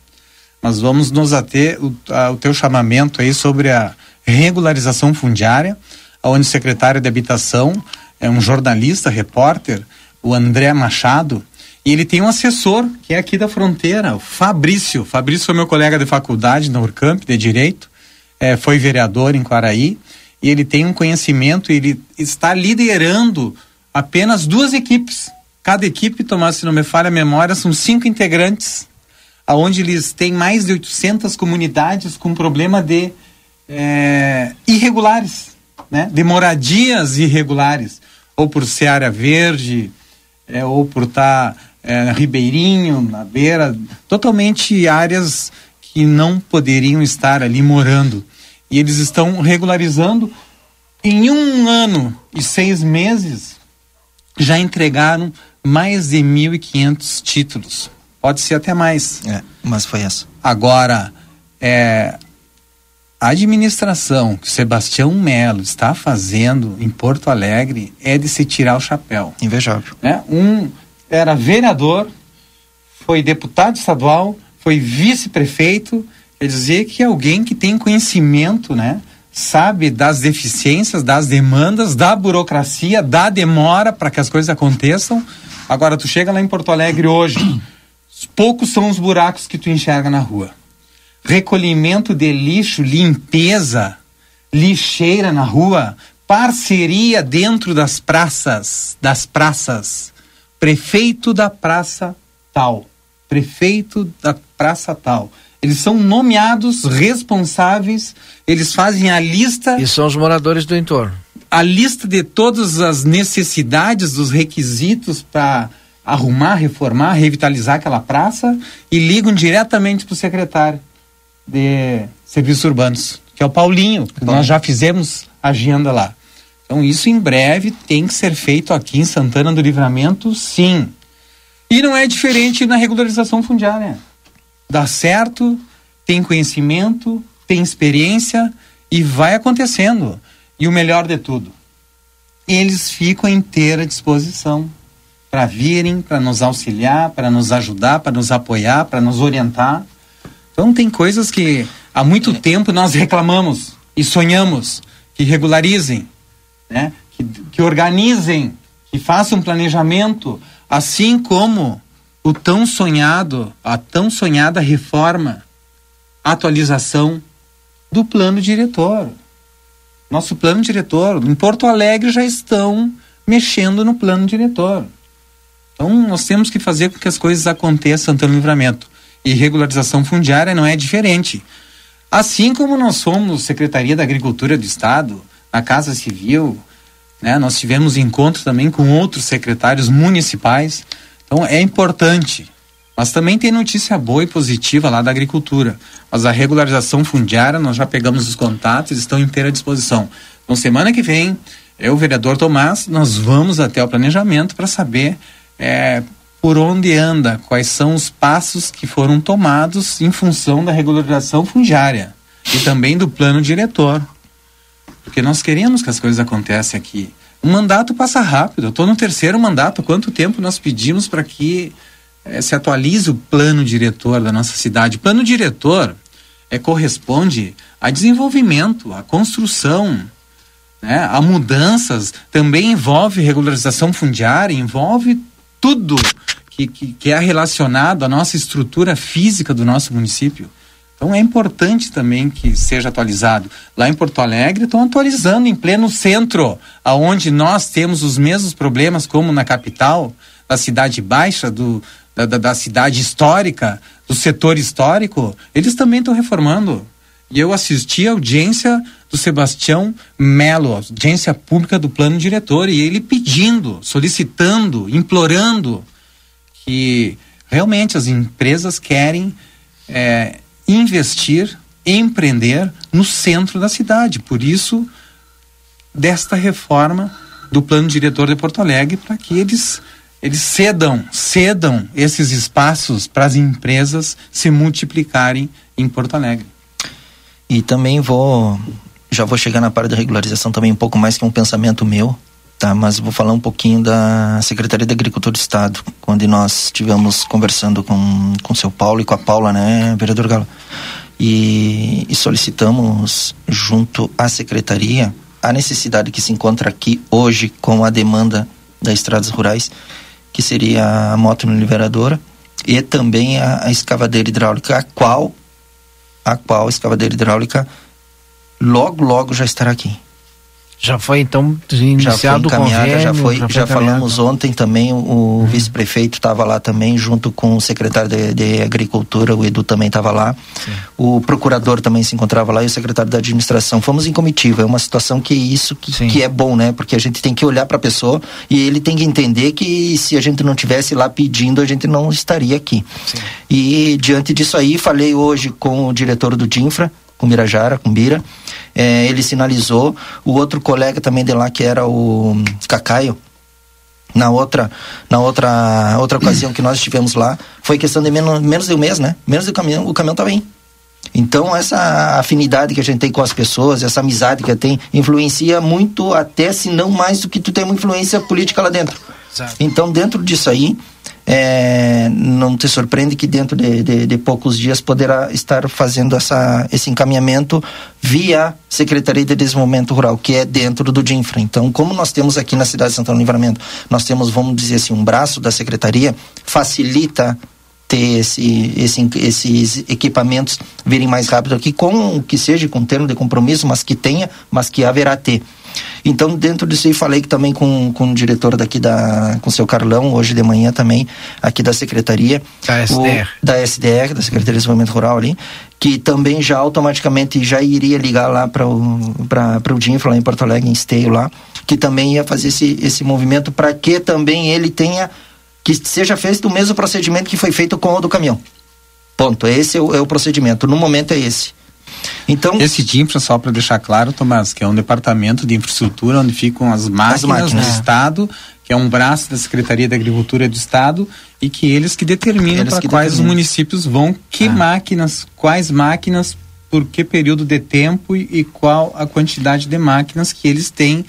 Nós vamos nos ater o, a, o teu chamamento aí sobre a regularização fundiária, onde o secretário de Habitação é um jornalista, repórter, o André Machado, e ele tem um assessor que é aqui da fronteira, o Fabrício. Fabrício foi meu colega de faculdade na Urcamp de Direito, é, foi vereador em Quaraí, e ele tem um conhecimento, ele está liderando apenas duas equipes. Cada equipe, Tomás, se não me falha a memória, são cinco integrantes, aonde eles têm mais de 800 comunidades com problema de é, irregulares, né? de moradias irregulares, ou por ser área verde, é, ou por estar tá, é, ribeirinho, na beira, totalmente áreas que não poderiam estar ali morando. E eles estão regularizando. Em um ano e seis meses, já entregaram mais de 1.500 títulos. Pode ser até mais. É, mas foi essa. Agora, é, a administração que o Sebastião Melo está fazendo em Porto Alegre é de se tirar o chapéu. Invejável. É, um era vereador, foi deputado estadual, foi vice-prefeito, quer dizer que é alguém que tem conhecimento, né? Sabe das deficiências, das demandas, da burocracia, da demora para que as coisas aconteçam. Agora, tu chega lá em Porto Alegre hoje, poucos são os buracos que tu enxerga na rua recolhimento de lixo, limpeza, lixeira na rua, parceria dentro das praças, das praças. Prefeito da praça tal, prefeito da praça tal. Eles são nomeados responsáveis, eles fazem a lista. E são os moradores do entorno. A lista de todas as necessidades, dos requisitos para arrumar, reformar, revitalizar aquela praça e ligam diretamente para o secretário de serviços urbanos, que é o Paulinho, que nós já fizemos agenda lá. Então isso em breve tem que ser feito aqui em Santana do Livramento, sim. E não é diferente na regularização fundiária. Dá certo, tem conhecimento, tem experiência e vai acontecendo. E o melhor de tudo, eles ficam à inteira disposição para virem, para nos auxiliar, para nos ajudar, para nos apoiar, para nos orientar. Então tem coisas que há muito tempo nós reclamamos e sonhamos que regularizem, né? que, que organizem, que façam um planejamento, assim como o tão sonhado, a tão sonhada reforma atualização do plano diretor. Nosso plano diretor, em Porto Alegre já estão mexendo no plano diretor. Então nós temos que fazer com que as coisas aconteçam no livramento. E regularização fundiária não é diferente. Assim como nós somos Secretaria da Agricultura do Estado, na Casa Civil, né, nós tivemos encontro também com outros secretários municipais. Então é importante. Mas também tem notícia boa e positiva lá da agricultura. Mas a regularização fundiária, nós já pegamos os contatos, estão inteira disposição. Então, semana que vem, eu, o vereador Tomás, nós vamos até o planejamento para saber é, por onde anda, quais são os passos que foram tomados em função da regularização fundiária e também do plano diretor. Porque nós queremos que as coisas aconteçam aqui. O mandato passa rápido. Eu estou no terceiro mandato. Quanto tempo nós pedimos para que é, se atualize o plano diretor da nossa cidade? Plano diretor é, corresponde a desenvolvimento, a construção, né, a mudanças. Também envolve regularização fundiária, envolve tudo que, que, que é relacionado à nossa estrutura física do nosso município. Então é importante também que seja atualizado. Lá em Porto Alegre estão atualizando em pleno centro, aonde nós temos os mesmos problemas como na capital, da cidade baixa, do, da, da, da cidade histórica, do setor histórico, eles também estão reformando. E eu assisti a audiência do Sebastião Melo, audiência pública do plano diretor, e ele pedindo, solicitando, implorando que realmente as empresas querem é, investir, empreender no centro da cidade. Por isso, desta reforma do plano diretor de Porto Alegre, para que eles eles cedam, cedam esses espaços para as empresas se multiplicarem em Porto Alegre. E também vou já vou chegar na parte da regularização também um pouco mais que um pensamento meu, tá? Mas vou falar um pouquinho da Secretaria da Agricultura do Estado, quando nós estivemos conversando com com o seu Paulo e com a Paula, né, vereador Galo? E, e solicitamos junto à secretaria a necessidade que se encontra aqui hoje com a demanda das estradas rurais, que seria a moto niveladora e também a, a escavadeira hidráulica, a qual a qual a escavadeira hidráulica logo logo já estará aqui. Já foi então iniciado já foi o convênio, já foi, já, já foi falamos ontem também, o, Uhum. vice-prefeito estava lá também, junto com o secretário de, de Agricultura, o Edu também estava lá, o procurador também se encontrava lá e o secretário da administração. Fomos em comitiva, é uma situação que isso que, que é bom, né? Porque a gente tem que olhar para a pessoa e ele tem que entender que se a gente não tivesse lá pedindo, a gente não estaria aqui. E diante disso aí, falei hoje com o diretor do DINFRA, com Mirajara, com Bira. É, ele sinalizou. O outro colega também de lá, que era o Cacaio, na outra, na outra, outra ocasião que nós estivemos lá, foi questão de menos, menos de um mês, né? Menos de um caminhão, o caminhão estava aí. Então, essa afinidade que a gente tem com as pessoas, essa amizade que tem, influencia muito, até se não mais do que tu tem uma influência política lá dentro. Então, dentro disso aí, é, não te surpreende que dentro de, de, de poucos dias poderá estar fazendo essa, esse encaminhamento via Secretaria de Desenvolvimento Rural, que é dentro do DINFRA. Então, como nós temos aqui na cidade de Santana do Livramento, nós temos, vamos dizer assim, um braço da Secretaria, facilita ter esse, esse, esses equipamentos virem mais rápido aqui, com que seja com termo de compromisso, mas que tenha, mas que haverá ter. Então, dentro disso aí, falei que também com, com o diretor daqui da, com o seu Carlão, hoje de manhã também, aqui da secretaria. Da SDR. O, da SDR, da Secretaria de Desenvolvimento Rural ali, que também já automaticamente já iria ligar lá para o DINFRA, lá em Porto Alegre, em Esteio lá, que também ia fazer esse, esse movimento para que também ele tenha, que seja feito o mesmo procedimento que foi feito com o do caminhão. Ponto. Esse é o, é o procedimento. No momento é esse. Então, esse DINFRA, só para deixar claro, Tomás, que é um departamento de infraestrutura onde ficam as máquinas, máquinas. do Estado, que é um braço da Secretaria da Agricultura do Estado e que eles que determinam para quais determinam. municípios vão, que máquinas, quais máquinas, por que período de tempo e, e qual a quantidade de máquinas que eles têm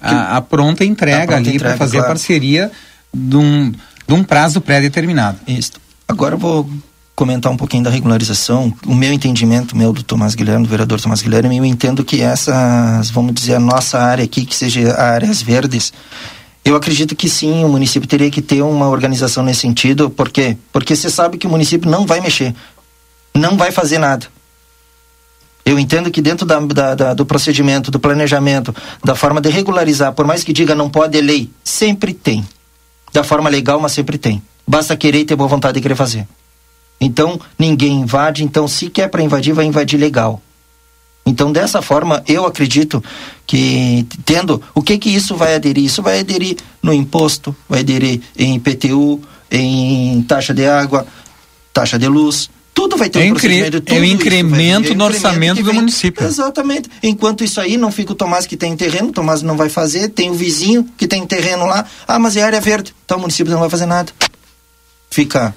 a, a pronta entrega A pronta ali para fazer claro. a parceria de um, de um prazo pré-determinado. Isso. Agora eu vou comentar um pouquinho da regularização. O meu entendimento, meu do Tomás Guilherme, do vereador Tomás Guilherme, eu entendo que essas, vamos dizer, a nossa área aqui, que seja áreas verdes, eu acredito que sim, o município teria que ter uma organização nesse sentido. Por quê? Porque você sabe que o município não vai mexer, não vai fazer nada. Eu entendo que dentro da, da, da, do procedimento, do planejamento, da forma de regularizar, por mais que diga não pode, é lei, sempre tem. Da forma legal, mas sempre tem. Basta querer e ter boa vontade de querer fazer. Então, ninguém invade, então se quer para invadir, vai invadir legal. Então, dessa forma, eu acredito que, tendo, o que que isso vai aderir? Isso vai aderir no imposto, vai aderir em IPTU, em taxa de água, taxa de luz, tudo vai ter É um procedimento. tudo é o isso vai vir, incremento é o no orçamento do município. Exatamente. Enquanto isso aí, não fica o Tomás que tem terreno, o Tomás não vai fazer, tem o vizinho que tem terreno lá, ah, mas é área verde, então o município não vai fazer nada. Fica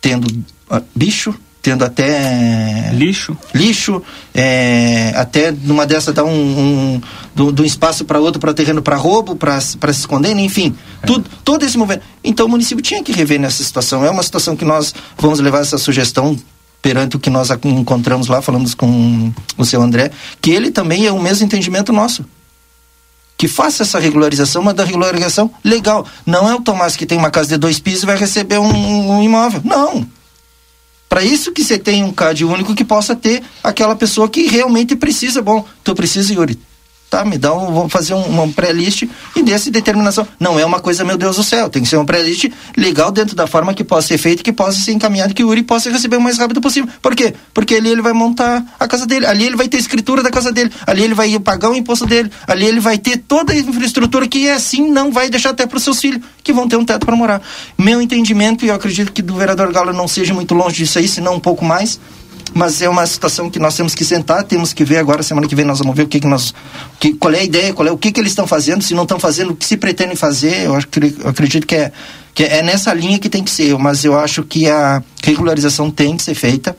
tendo ah, bicho, tendo até lixo, lixo, é, até numa dessa dá um, um do, do espaço para outro para terreno para roubo, para se esconder, enfim, tudo, todo esse movimento. Então o município tinha que rever nessa situação. É uma situação que nós vamos levar essa sugestão perante o que nós encontramos lá, falamos com o seu André, que ele também é o mesmo entendimento nosso que faça essa regularização, mas da regularização legal. Não é o Tomás que tem uma casa de dois pisos e vai receber um, um imóvel. Não. Para isso que você tem um CAD único que possa ter aquela pessoa que realmente precisa. Bom, tu precisa, Yuri. Tá, me dá um, vamos fazer um, uma pré-list e dessa determinação. Não é uma coisa, meu Deus do céu, tem que ser uma pré-list legal dentro da forma que possa ser feita, que possa ser encaminhado, que o Yuri possa receber o mais rápido possível. Por quê? Porque ali ele vai montar a casa dele, ali ele vai ter a escritura da casa dele, ali ele vai pagar o imposto dele, ali ele vai ter toda a infraestrutura que assim não vai deixar até para os seus filhos, que vão ter um teto para morar. Meu entendimento, e eu acredito que do vereador Galo não seja muito longe disso aí, senão um pouco mais, mas é uma situação que nós temos que sentar, temos que ver agora, semana que vem nós vamos ver o que, que nós, que, qual é a ideia, qual é o que, que eles estão fazendo, se não estão fazendo, o que se pretendem fazer, eu, eu acredito que é, que é nessa linha que tem que ser, mas eu acho que a regularização tem que ser feita,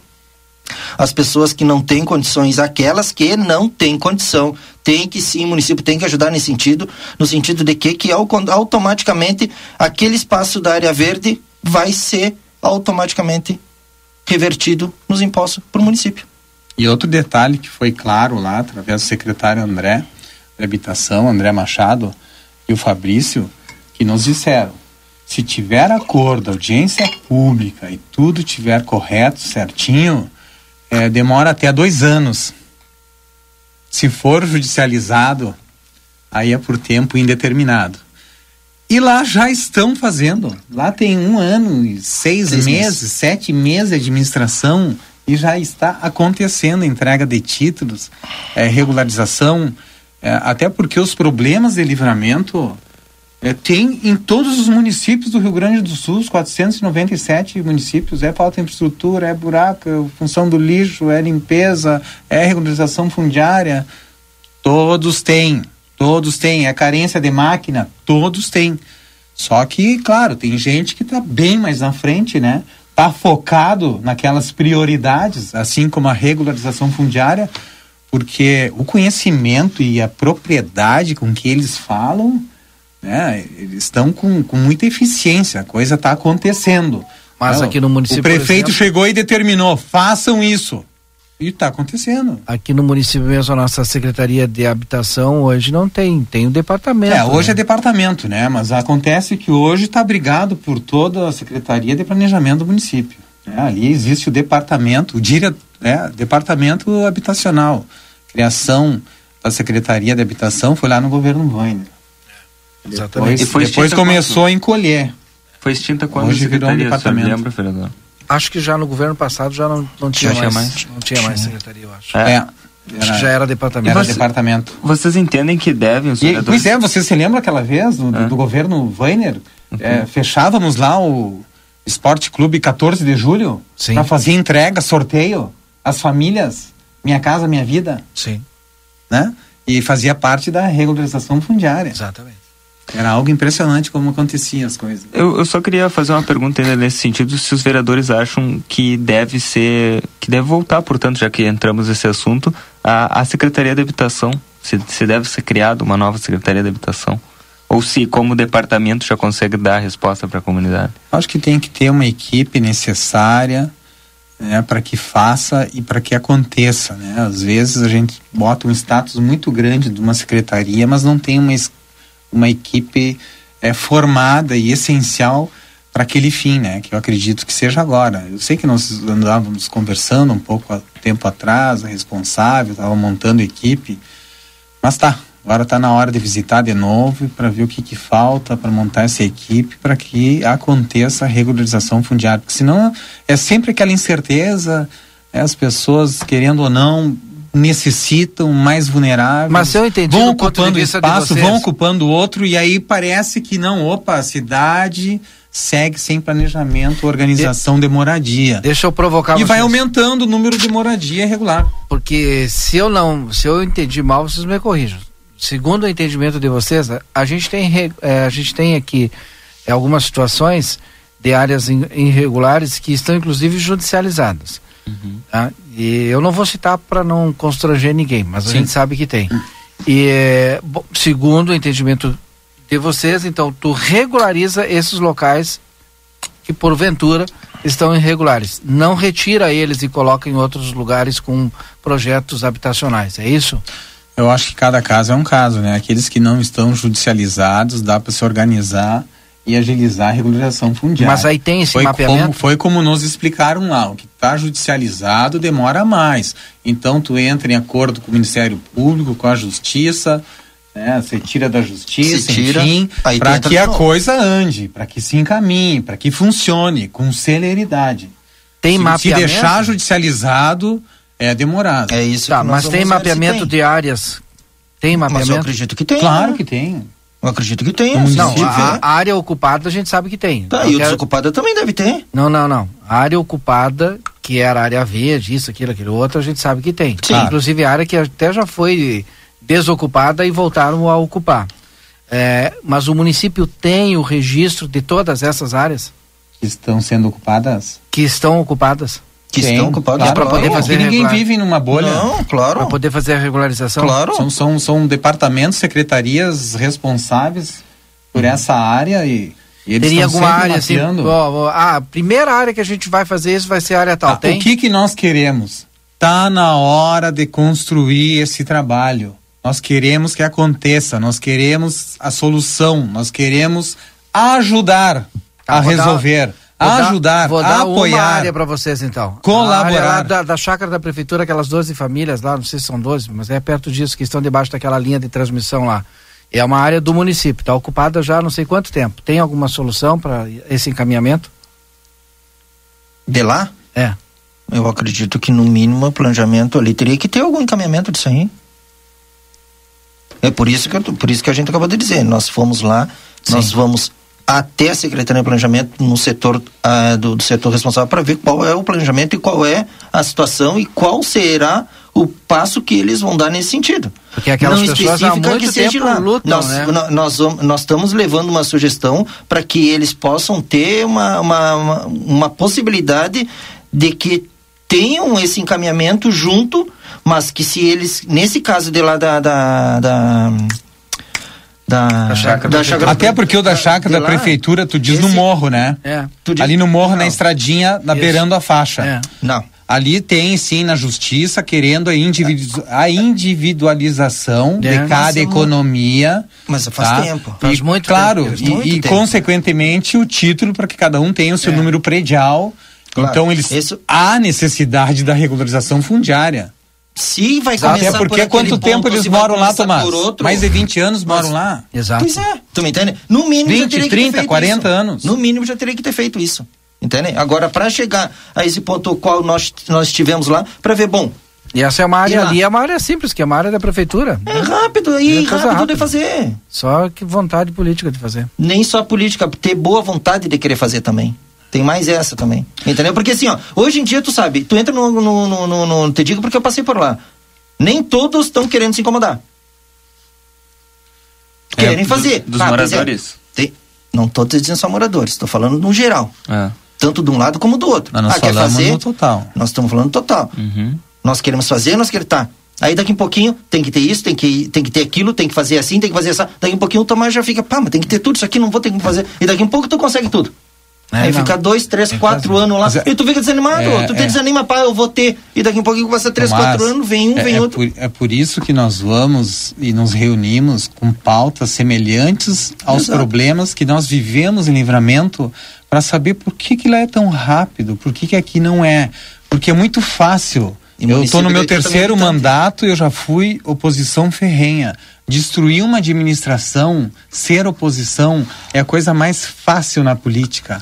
as pessoas que não têm condições, aquelas que não têm condição, tem que sim, o município tem que ajudar nesse sentido, no sentido de que, que au- automaticamente aquele espaço da área verde vai ser automaticamente revertido nos impostos para o município. E outro detalhe que foi claro lá, através do secretário André, de Habitação, André Machado, e o Fabrício, que nos disseram: se tiver acordo, audiência pública e tudo tiver correto, certinho, eh, demora até dois anos. Se for judicializado, aí é por tempo indeterminado. E lá já estão fazendo. Lá tem um ano e seis Seis meses, meses. sete meses de administração e já está acontecendo a entrega de títulos, eh, regularização, eh, até porque os problemas de livramento eh, tem em todos os municípios do Rio Grande do Sul, os 497 municípios, é falta de infraestrutura, é buraco, é função do lixo, é limpeza, é regularização fundiária, todos têm, todos têm, é carência de máquina, todos têm. Só que, claro, tem gente que está bem mais na frente, né? Está focado naquelas prioridades, assim como a regularização fundiária, porque o conhecimento e a propriedade com que eles falam, né? Eles estão com, com muita eficiência, a coisa está acontecendo. Mas aqui no município, O prefeito exemplo- chegou e determinou, façam isso. E está acontecendo. Aqui no município mesmo, a nossa Secretaria de Habitação hoje não tem, tem o departamento. É, hoje né? é departamento, né? Mas acontece que hoje está abrigado por toda a Secretaria de Planejamento do município. né? Ali existe o departamento, o dire... é, departamento habitacional. Criação da Secretaria de Habitação foi lá no governo Weiner. Exatamente. Depois, E foi depois começou a encolher. Foi extinta quando Hoje a virou um secretaria, o senhor departamento. lembra, vereador? Acho que já no governo passado já não, não tinha, Já tinha mais, mais? Não tinha mais secretaria, eu acho. É. Acho que já era departamento. Era departamento. Vocês entendem que devem os E, vereadores... pois é, você se lembra aquela vez do, do- do governo Weiner? É, fechávamos lá o Esporte Clube 14 de julho para fazer entrega, sorteio, as famílias, Minha Casa Minha Vida. Sim. Né? E fazia parte da regularização fundiária. Exatamente. Era algo impressionante como aconteciam as coisas. Eu, eu só queria fazer uma pergunta ainda nesse sentido, se os vereadores acham que deve ser, que deve voltar, portanto, já que entramos nesse assunto, a, a Secretaria de Habitação, se, se deve ser criada uma nova Secretaria de Habitação, ou se como departamento já consegue dar a resposta para a comunidade. Acho que tem que ter uma equipe necessária né, para que faça e para que aconteça. Né? Às vezes a gente bota um status muito grande de uma secretaria, mas não tem uma, uma equipe é, formada e essencial para aquele fim, né? Que eu acredito que seja agora. Eu sei que nós andávamos conversando um pouco tempo atrás, a responsável, estava montando equipe, mas tá. Agora está na hora de visitar de novo para ver o que, que falta para montar essa equipe para que aconteça a regularização fundiária. Porque senão é sempre aquela incerteza, né? as pessoas, querendo ou não, necessitam mais vulneráveis. Mas eu entendi vão de ocupando de espaço, vão ocupando outro e aí parece que não, opa, a cidade segue sem planejamento, organização de, moradia. Deixa eu provocar E vai vocês. aumentando o número de moradia irregular. Porque se eu não, se eu entendi mal, vocês me corrijam. Segundo o entendimento de vocês, a- gente tem, eh, a gente tem aqui eh, algumas situações de áreas irregulares que estão inclusive judicializadas. tá? E eu não vou citar para não constranger ninguém, mas a Sim. gente sabe que tem. E bom, segundo o entendimento de vocês, então tu regulariza esses locais que porventura estão irregulares. Não retira eles e coloca em outros lugares com projetos habitacionais. É isso? Eu acho que cada caso é um caso, né? Aqueles que não estão judicializados, dá para se organizar e agilizar a regularização fundiária. Mas aí tem esse foi mapeamento? Como, foi como nos explicaram lá, o que está judicializado demora mais. Então tu entra em acordo com o Ministério Público, com a Justiça, né? Você tira da Justiça, Se tira, enfim, para que a coisa ande, para que se encaminhe, para que funcione com celeridade. Tem se, se mapeamento? deixar judicializado, é demorado. É isso Tá, mas tem mapeamento de áreas? Tem mapeamento? Mas eu acredito que tem. Claro né? que tem. Eu acredito que tem. Não, município, a, né? a área ocupada a gente sabe que tem. Tá, Eu e o quero- desocupada também deve ter. Não, não, não. A área ocupada, que era a área verde, isso, aquilo, aquilo outro, a gente sabe que tem. Sim. Inclusive a área que até já foi desocupada e voltaram a ocupar. É, mas o município tem o registro de todas essas áreas Que estão sendo ocupadas. que estão ocupadas Que Tem, estão ocupados claro, pra poder fazer Porque ninguém regular. vive numa bolha. Não, para claro. poder fazer a regularização. Claro. São, são, são departamentos, secretarias responsáveis por essa área e, e eles Teria estão alguma área assim? mapeando. ó, ó, ah, a primeira área que a gente vai fazer isso vai ser a área tal. Ah, tem? o que que nós queremos? Tá na hora de construir esse trabalho. Nós queremos que aconteça, nós queremos a solução, nós queremos ajudar Tá, a dar- resolver, dar- ajudar, vou dar uma apoiar. área para vocês então. Colaborar. A área lá da, da chácara da prefeitura, aquelas 12 famílias lá, não sei se são 12, mas é perto disso, que estão debaixo daquela linha de transmissão lá. É uma área do município, está ocupada já há não sei quanto tempo. Tem alguma solução para esse encaminhamento? De lá? É. Eu acredito que no mínimo o planejamento ali teria que ter algum encaminhamento disso aí. É por isso que, por isso que a gente acabou de dizer. Nós fomos lá, nós vamos até a Secretaria de Planejamento no setor ah, do, do setor responsável para ver qual é o planejamento e qual é a situação e qual será o passo que eles vão dar nesse sentido. Porque aquelas Não pessoas há muito que seja tempo lá. lutam, nós, né? nó- nós, nós estamos levando uma sugestão para que eles possam ter uma, uma, uma, uma possibilidade de que tenham esse encaminhamento junto, mas que se eles, nesse caso de lá da. da, da da, da chácara Até porque o da chácara da lá, prefeitura, tu diz no esse- morro, né? É. Tu diz- Ali no morro, na Não. estradinha, na Isso. beirando a faixa. É. Não. Ali tem sim na justiça querendo a, individu- a individualização É. de cada Mas é Economia. Mas faz tá? tempo. Faz e, muito claro, tempo. e, Muito e, tempo. consequentemente o título para que cada um tenha o seu É. número predial. Claro. Então eles Isso- há necessidade da regularização fundiária. Se vai começar Até por porque aquele quanto ponto, tempo eles moram lá, Tomás? por Mais de 20 anos Mas- moram lá. Exato. Pois é, tu me entende? No mínimo já 20, teria que ter 30, feito 40 isso. anos. No mínimo já teria que ter feito isso. Entende? Agora, para chegar a esse ponto ao qual nós, nós estivemos lá, para ver, bom, E essa é uma E área ali, é uma área simples, que é uma área da prefeitura. é rápido aí, É coisa rápido de fazer. Só que vontade política de fazer. Nem só política, ter boa vontade de querer fazer também. Tem mais essa também. Entendeu? Porque assim, ó, hoje em dia tu sabe, tu entra no. no, no, no- no- te digo porque eu passei por lá. Nem todos estão querendo se incomodar. Querem É, fazer. dos- dos Ah, é. moradores. Tem- não tô te dizendo só moradores, estou falando no geral. É. Tanto de um lado como do outro. Mas nós ah, quer fazer? no total. Nós estamos falando total. Uhum. Nós queremos fazer, nós queremos. Tá. Aí daqui um pouquinho tem que ter isso, tem que, tem que ter aquilo, tem que fazer assim, tem que fazer essa. Daqui um pouquinho o Tomás já fica, pá, mas tem que ter tudo isso aqui, não vou ter que fazer. E daqui um pouco tu consegue tudo. É, Aí não. fica dois, três, quatro anos lá. Mas é- e tu fica desanimado. é, tu te é. desanima, pá, eu vou ter. E daqui um pouquinho passa três, Tomás, quatro anos, vem um, é, vem é outro. por, é por isso que nós vamos e nos reunimos com pautas semelhantes aos Exato. problemas que nós vivemos em livramento para saber por que, que lá é tão rápido, por que, que aqui não é. Porque é muito fácil. E Eu estou no meu terceiro mandato e eu já fui oposição ferrenha. Destruir uma administração, ser oposição, é a coisa mais fácil na política.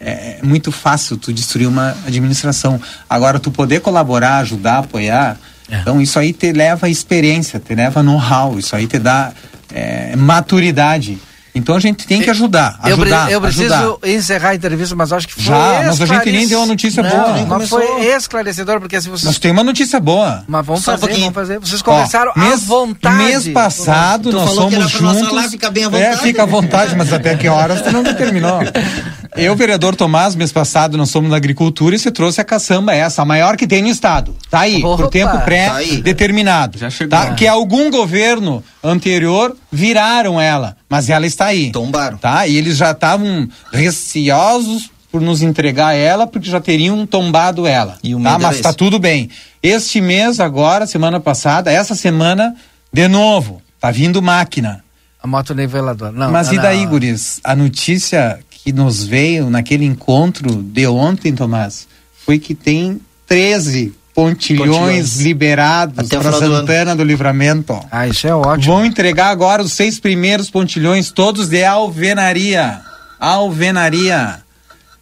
É muito fácil tu destruir uma administração. Agora, tu poder colaborar, ajudar, apoiar, então isso aí te leva experiência, te leva know-how, isso aí te dá é, maturidade. Então a gente tem que ajudar, ajudar, eu preciso ajudar. encerrar a entrevista, mas acho que foi Já, mas a gente nem deu a notícia Não, boa. Nem Mas foi esclarecedor, porque se vocês... Mas tem uma notícia boa. Mas vamos Só um fazer, pouquinho. vamos fazer. Vocês conversaram Ó, mês, à vontade. Mês passado Tu nós falou que somos era pra nós juntos. falar, fica bem à É, vontade. fica à vontade, mas até que horas tu não determinou. Eu, vereador Tomás, mês passado nós fomos na agricultura e você trouxe a caçamba essa, a maior que tem no estado. Tá aí, Opa, por tempo tá pré-determinado. Já chegou. Tá? Que algum governo anterior viraram ela, mas ela está aí. Tombaram. Tá? E eles já estavam receosos por nos entregar ela, porque já teriam tombado ela. E o tá? Mas tá esse. tudo bem. Este mês agora, semana passada, essa semana, de novo, tá vindo máquina. A moto niveladora. Não, Mas não, e daí, não. guris? A notícia que nos veio naquele encontro de ontem, Tomás, foi que tem 13 pontilhões, Pontilhões. liberados para final do Santana do Livramento. Ah, isso é ótimo. Vão entregar agora os seis primeiros pontilhões, todos de alvenaria. Alvenaria.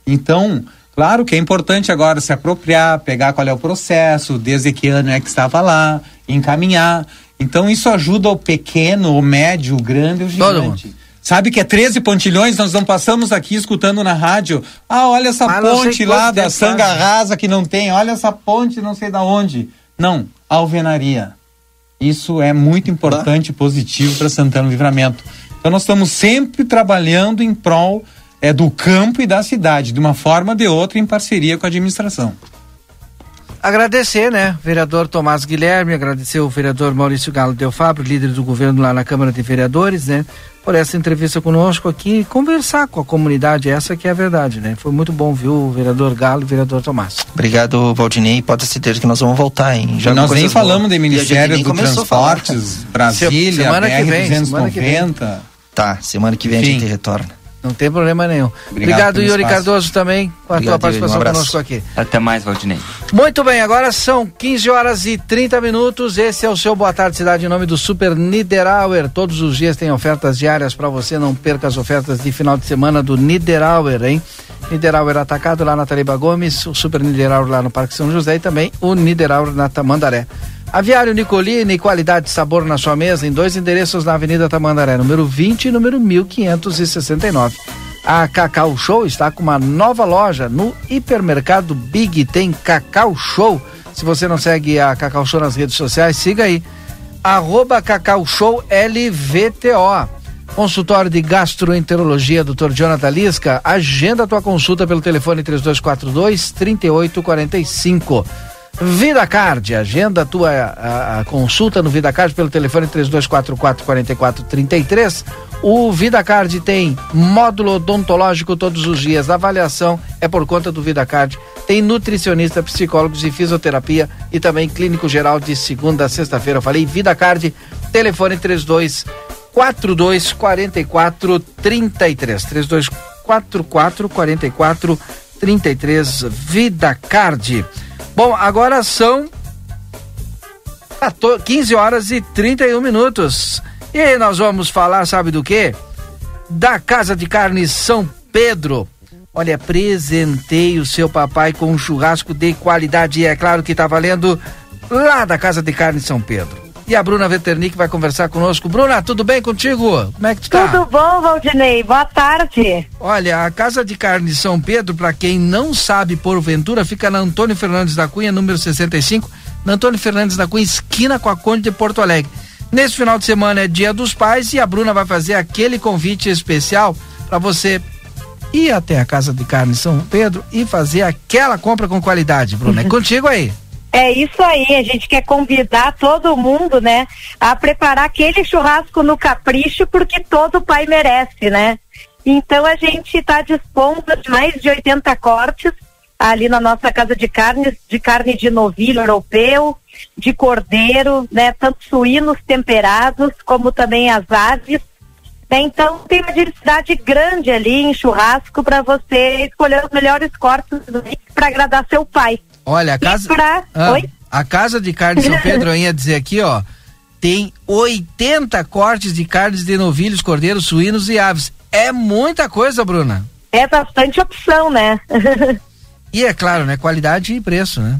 Então, claro que é importante agora se apropriar, pegar qual é o processo, desde que ano é que estava lá, encaminhar. Então, isso ajuda o pequeno, o médio, o grande, o Todo gigante. Sabe que é 13 pontilhões, nós não passamos aqui escutando na rádio. Ah, olha essa Mas ponte lá da Sanga faz. Rasa que não tem, olha essa ponte não sei da onde. Não, alvenaria. Isso é muito importante e positivo para Santana Livramento. Então nós estamos sempre trabalhando em prol é, do campo e da cidade, de uma forma ou de outra, em parceria com a administração. Agradecer, né, vereador Tomás Guilherme, agradecer o vereador Maurício Galo Del Fabro, líder do governo lá na Câmara de Vereadores, né, por essa entrevista conosco aqui e conversar com a comunidade, essa que é a verdade, né. Foi muito bom, viu, vereador Galo e vereador Tomás. Obrigado, Valdinei. Pode ter certeza que nós vamos voltar, hein? E nós nem falamos de a gente Ministério do a. Transportes, Brasília, Semana que vem, semana que vem. BR-290. Tá, semana que vem a Enfim. gente retorna. Não tem problema nenhum. Obrigado Obrigado, Yuri espaço. Cardoso, também, com a Obrigado, tua. Um participação abraço. conosco aqui. Até mais, Valdinei. Muito bem, agora são 15 horas e 30 minutos. Esse é o seu Boa Tarde Cidade em nome do Super Niederauer. Todos os dias tem ofertas diárias para você. Não perca as ofertas de final de semana do Niederauer, hein? Niederauer Atacado lá na Tariba Gomes, o Super Niederauer lá no Parque São José e também o Niederauer na Tamandaré. Aviário Nicolini, qualidade e sabor na sua mesa em dois endereços na Avenida Tamandaré, número 20 e número 1569. A Cacau Show está com uma nova loja no hipermercado Big. Tem Cacau Show. Se você não segue a Cacau Show nas redes sociais, siga aí. Arroba Cacau Show LVTO. Consultório de Gastroenterologia, Dr. Jonathan Lisca. Agenda a tua consulta pelo telefone 3242 3845. VidaCard, agenda a tua a, a consulta no VidaCard pelo telefone 3244 4433. O VidaCard tem módulo odontológico todos os dias. A avaliação é por conta do VidaCard. Tem nutricionista, psicólogos e fisioterapia e também clínico geral de segunda a sexta-feira. Eu falei VidaCard, telefone 32 42 44 33. 32 44 44 33 VidaCard. Bom, agora são 14 15 horas e 31 minutos. E nós vamos falar, sabe do quê? Da Casa de Carne São Pedro. Olha, presentei o seu papai com um churrasco de qualidade e é claro que tá valendo lá da Casa de Carne São Pedro. E a Bruna Veternick vai conversar conosco. Bruna, tudo bem contigo? Como é que tu tá? Tudo bom, Valdinei? Boa tarde. Olha, a Casa de Carne São Pedro, para quem não sabe, porventura, fica na Antônio Fernandes da Cunha, número 65, na Antônio Fernandes da Cunha, esquina com a Conde de Porto Alegre. Nesse final de semana é Dia dos Pais e a Bruna vai fazer aquele convite especial para você ir até a Casa de Carne São Pedro e fazer aquela compra com qualidade, Bruna. É contigo aí. É isso aí, a gente quer convidar todo mundo, né, a preparar aquele churrasco no capricho, porque todo pai merece, né? Então a gente está dispondo de mais de 80 cortes ali na nossa casa de carnes, de carne de novilho europeu, de cordeiro, né, tanto suínos temperados como também as aves. Né? Então tem uma diversidade grande ali em churrasco para você escolher os melhores cortes para agradar seu pai. Olha, a casa. Pra... Ah, Oi? A casa de carne de São Pedro, eu ia dizer aqui, ó, tem 80 cortes de carnes de novilhos, cordeiros, suínos e aves. É muita coisa, Bruna. É bastante opção, né? e é claro, né? Qualidade e preço, né?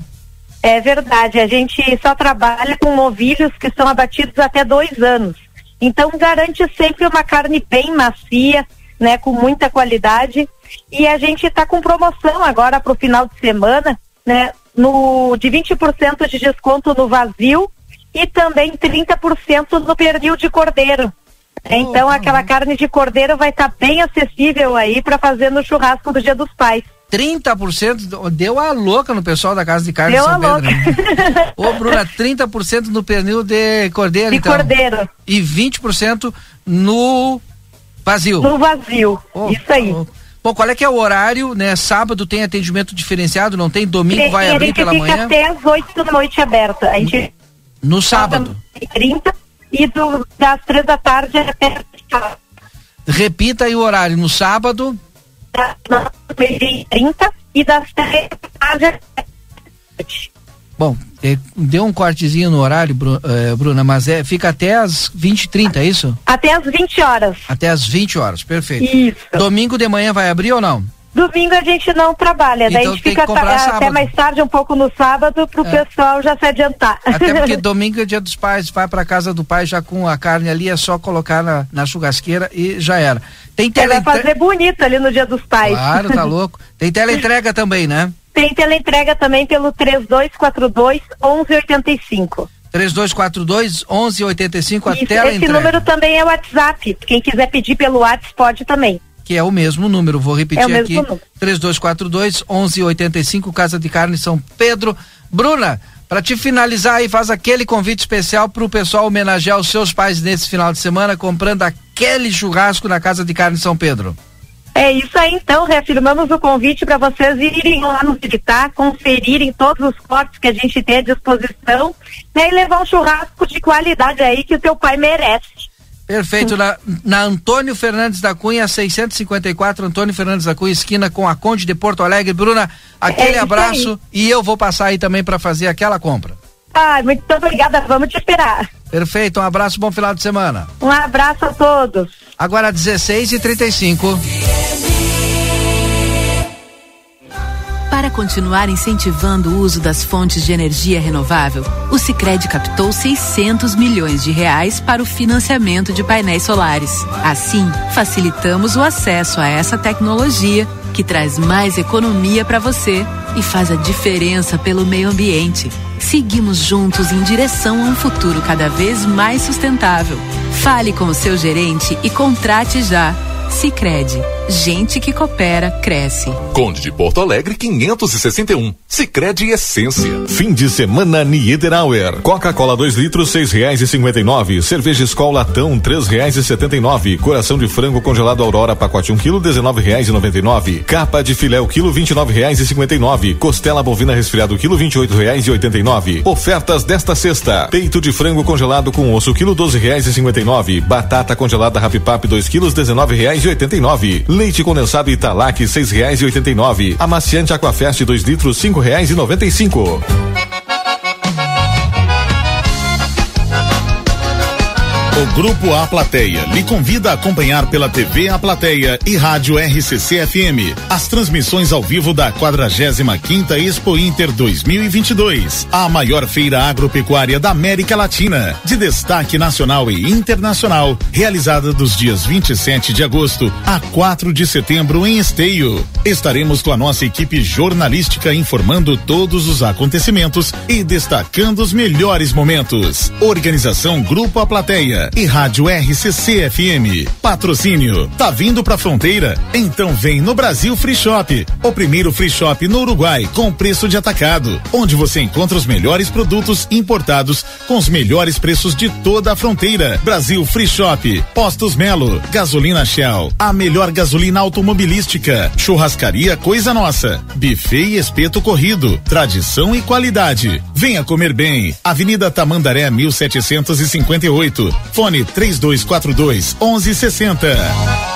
É verdade. A gente só trabalha com novilhos que são abatidos até dois anos. Então garante sempre uma carne bem macia, né? Com muita qualidade. E a gente está com promoção agora para o final de semana, né? No, de 20% de desconto no vazio e também 30% no pernil de cordeiro. Então, aquela carne de cordeiro vai estar tá bem acessível aí para fazer no churrasco do Dia dos Pais. 30% deu a louca no pessoal da Casa de Carne deu de São a Pedro. Né? Ô, Bruna, 30% no pernil de cordeiro, de então. cordeiro. E 20% no vazio. No vazio, oh, isso aí. Oh. Bom, qual é que é o horário, né? Sábado tem atendimento diferenciado, não tem? Domingo tem, vai abrir pela manhã? até as 8 da noite aberta. A gente no sábado? 30 e do, das 3 da tarde até Repita aí o horário. No sábado? Das 30 e das 3 da tarde Bom, é, deu um cortezinho no horário, é, Bruna, mas é, fica até as 20 e 30, é isso? Até as 20 horas. Até as 20 horas, perfeito. Isso. Domingo de manhã vai abrir ou não? Domingo a gente não trabalha, daí então, a gente fica até mais tarde um pouco no sábado para o é. pessoal já se adiantar. Até porque domingo é dia dos pais, vai para casa do pai já com a carne ali, é só colocar na, na churrasqueira e já era. Tem tele... Vai fazer bonito ali no dia dos pais. Claro, tá louco. Tem teleentrega também, né? Tem teleentrega também pelo 3242 1185. 3242 1185 a tela Esse número também é o WhatsApp. Quem quiser pedir pelo WhatsApp pode também que é o mesmo número. Vou repetir é aqui: 3242 1185, Casa de Carne São Pedro. Bruna, para te finalizar aí, faz aquele convite especial para o pessoal homenagear os seus pais nesse final de semana, comprando aquele churrasco na Casa de Carne São Pedro. É isso aí, então, reafirmamos o convite para vocês irem lá nos visitar, conferirem todos os cortes que a gente tem à disposição né, e levar um churrasco de qualidade aí que o teu pai merece. Perfeito, na, na, Antônio Fernandes da Cunha, 654, Antônio Fernandes da Cunha, esquina com a Conde de Porto Alegre. Bruna, aquele é abraço aí. e eu vou passar aí também para fazer aquela compra. Ah, muito obrigada, vamos te esperar. Perfeito, um abraço, bom final de semana. Um abraço a todos. Agora 16 e 35 Para continuar incentivando o uso das fontes de energia renovável, o Sicredi captou 600 milhões de reais para o financiamento de painéis solares. Assim, facilitamos o acesso a essa tecnologia que traz mais economia para você e faz a diferença pelo meio ambiente. Seguimos juntos em direção a um futuro cada vez mais sustentável. Fale com o seu gerente e contrate já. Sicredi Gente que coopera, cresce. Conde de Porto Alegre, 561. Sicredi Essência. Fim de semana Niederauer. Coca-Cola 2 litros, seis reais e cinquenta e nove. Cerveja Skol Latão, três reais e setenta e nove. Coração de frango congelado Aurora, pacote um quilo, dezenove reais e noventa e nove. Capa de filé, o quilo, vinte e nove reais e cinquenta e nove. Costela bovina resfriado, quilo, vinte e oito reais e oitenta e nove. Ofertas desta sexta. Peito de frango congelado com osso, quilo, doze reais e cinquenta e nove. Batata congelada Rapipap, dois quilos, dezenove reais e oitenta e nove. Leite condensado Italac, reais e oitenta e nove. Amaciante Aquafest, dois litros, cinco reais e noventa. O Grupo A Plateia lhe convida a acompanhar pela TV A Plateia e Rádio RCC FM as transmissões ao vivo da 45 Expo Inter 2022, a maior feira agropecuária da América Latina, de destaque nacional e internacional, realizada dos dias 27 de agosto a 4 de setembro em Esteio. Estaremos com a nossa equipe jornalística informando todos os acontecimentos e destacando os melhores momentos. Organização Grupo A Plateia e Rádio RCC FM. Patrocínio. Tá vindo pra fronteira? Então vem no Brasil Free Shop, o primeiro free shop no Uruguai com preço de atacado, onde você encontra os melhores produtos importados com os melhores preços de toda a fronteira. Brasil Free Shop, Postos Melo, Gasolina Shell, a melhor gasolina automobilística, churrascaria Coisa Nossa, buffet e espeto corrido, tradição e qualidade. Venha comer bem. Avenida Tamandaré 1758 Fone 3242 1160.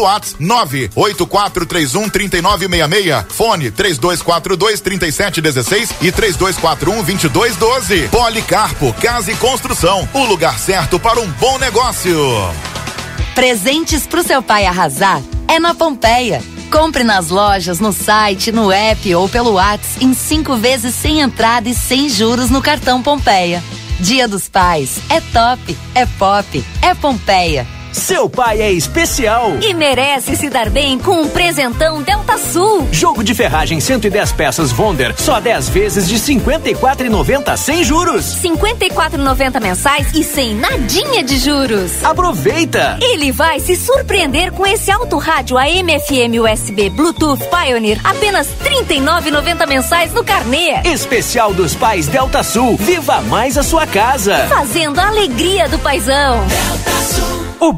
pelo WhatsApp 98431 3966. Fone 3242 3716 e 3241 2212. Policarpo Casa e Construção. O lugar certo para um bom negócio. Presentes pro seu pai arrasar é na Pompeia. Compre nas lojas, no site, no app ou pelo WhatsApp em cinco vezes sem entrada e sem juros no cartão Pompeia. Dia dos Pais é top, é pop, é Pompeia. Seu pai é especial e merece se dar bem com um presentão Delta Sul. Jogo de ferragem 110 peças Vonder, só 10 vezes de 54,90 sem juros. 54,90 mensais e sem nadinha de juros. Aproveita! Ele vai se surpreender com esse alto rádio AM FM USB Bluetooth Pioneer, apenas 39,90 mensais no carnê. Especial dos pais Delta Sul. Viva mais a sua casa. Fazendo a alegria do paizão. Delta Sul. O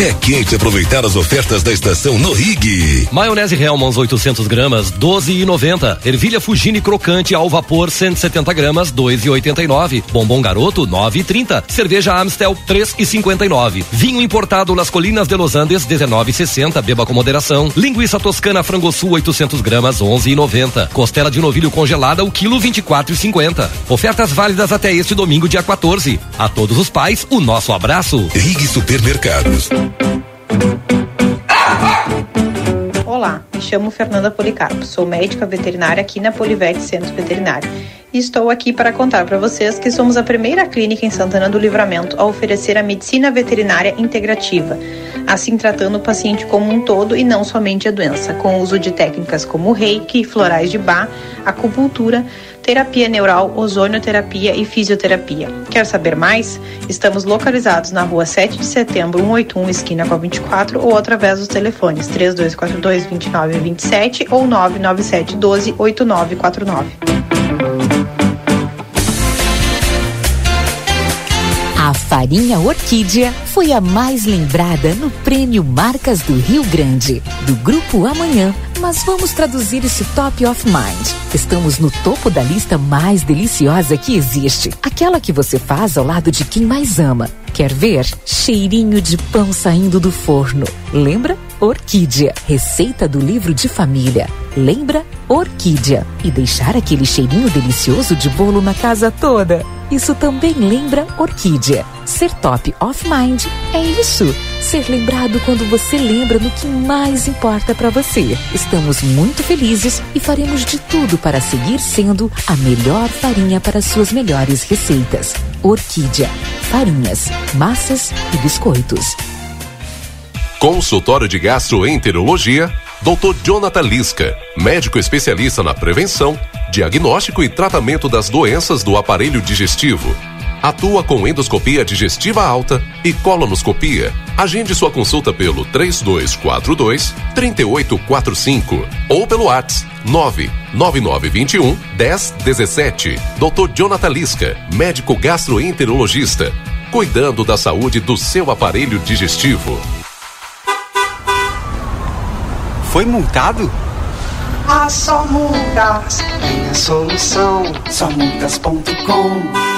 É quente aproveitar as ofertas da estação no Rig. Maionese Hellmann's 800 gramas, 12,90. Ervilha Fugini crocante ao vapor 170 gramas, 2,89. Bombom Garoto 9,30. Cerveja Amstel 3,59. Vinho importado Las Colinas de Los Andes 19,60. Beba com moderação. Linguiça toscana Frangosul 800 gramas, 11,90. Costela de novilho congelada o quilo 24,50. Ofertas válidas até este domingo dia 14. A todos os pais, o nosso abraço. Rig Supermercados. Olá, me chamo Fernanda Policarpo, sou médica veterinária aqui na Polivete Centro Veterinário. E estou aqui para contar para vocês que somos a primeira clínica em Santana do Livramento a oferecer a medicina veterinária integrativa, assim tratando o paciente como um todo e não somente a doença, com o uso de técnicas como reiki, florais de bar, acupuntura, terapia neural, ozonioterapia e fisioterapia. Quer saber mais? Estamos localizados na rua 7 de setembro, 181, esquina com a 24, ou através dos telefones 3242 2927 ou 997 12 8949. A farinha Orquídea foi a mais lembrada no Prêmio Marcas do Rio Grande, do Grupo Amanhã. Mas vamos traduzir esse top of mind. Estamos no topo da lista mais deliciosa que existe. Aquela que você faz ao lado de quem mais ama. Quer ver? Cheirinho de pão saindo do forno. Lembra? Orquídea. Receita do livro de família. Lembra? Orquídea. E deixar aquele cheirinho delicioso de bolo na casa toda. Isso também lembra Orquídea. Ser top of mind é isso. Ser lembrado quando você lembra no que mais importa para você. Estamos muito felizes e faremos de tudo para seguir sendo a melhor farinha para suas melhores receitas. Orquídea. Farinhas, massas e biscoitos. Consultório de Gastroenterologia, Dr. Jonathan Lisca, médico especialista na prevenção, diagnóstico e tratamento das doenças do aparelho digestivo Atua com endoscopia digestiva alta e colonoscopia. Agende sua consulta pelo 3242 3845 ou pelo WhatsApp 99921 1017. Dr. Jonathan Lisca, médico gastroenterologista, cuidando da saúde do seu aparelho digestivo. Foi multado? Ah, só multas tem a solução. Somultas.com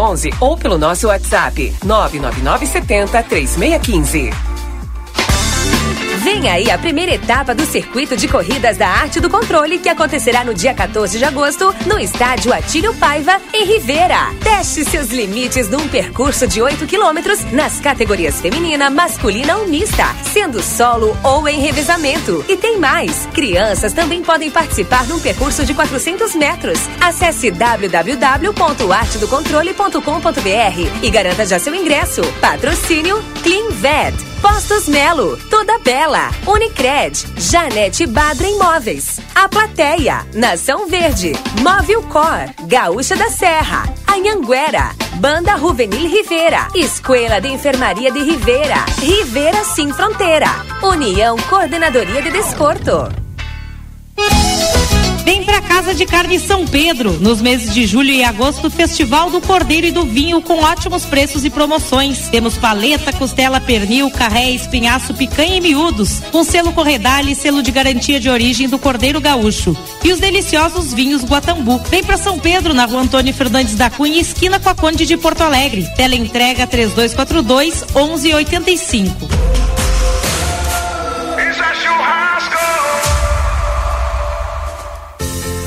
1111 ou pelo nosso WhatsApp 99970 3615. Vem aí a primeira etapa do circuito de corridas da Arte do Controle, que acontecerá no dia 14 de agosto, no estádio Atílio Paiva, em Rivera. Teste seus limites num percurso de 8 quilômetros nas categorias feminina, masculina ou mista, sendo solo ou em revezamento. E tem mais: crianças também podem participar num percurso de 400 metros. Acesse www.artedocontrole.com.br e garanta já seu ingresso. Patrocínio Clean Vet. Postos Melo, Toda Bela, Unicred, Janete Badra Imóveis, A Plateia, Nação Verde, Móvel Cor, Gaúcha da Serra, Anhanguera, Banda Juvenil Rivera, Escola de Enfermaria de Rivera, Rivera Sem Fronteira, União Coordenadoria de Desporto. Vem pra Casa de Carne São Pedro. Nos meses de julho e agosto, Festival do Cordeiro e do Vinho com ótimos preços e promoções. Temos paleta, costela, pernil, carré, espinhaço, picanha e miúdos. Com selo Corredale e selo de garantia de origem do Cordeiro Gaúcho. E os deliciosos vinhos Guatambu. Vem pra São Pedro, na rua Antônio Fernandes da Cunha, esquina com a Conde de Porto Alegre. Tela entrega 3242 1185.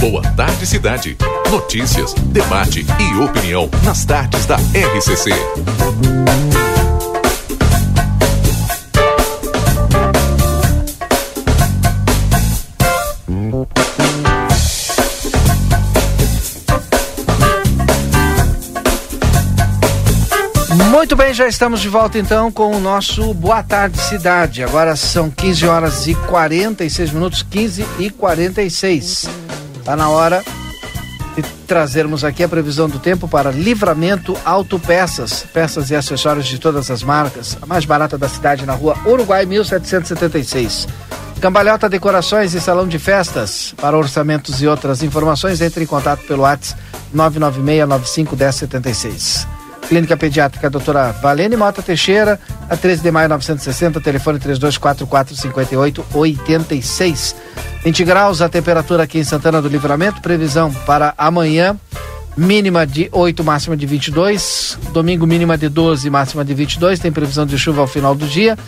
Boa tarde, cidade. Notícias, debate e opinião nas tardes da RCC. Muito bem, já estamos de volta então com o nosso Boa Tarde Cidade. Agora são 15 horas e 46 minutos, 15 e 46. Está na hora de trazermos aqui a previsão do tempo para Livramento Autopeças, peças e acessórios de todas as marcas, a mais barata da cidade na rua Uruguai 1776. Cambalhota Decorações e Salão de Festas. Para orçamentos e outras informações, entre em contato pelo WhatsApp 996951076. Clínica Pediátrica Doutora Valene Mota Teixeira, a 13 de maio 960, telefone 3244 5886. 20 graus a temperatura aqui em Santana do Livramento, previsão para amanhã, mínima de 8, máxima de 22, domingo mínima de 12, máxima de 22, tem previsão de chuva ao final do dia.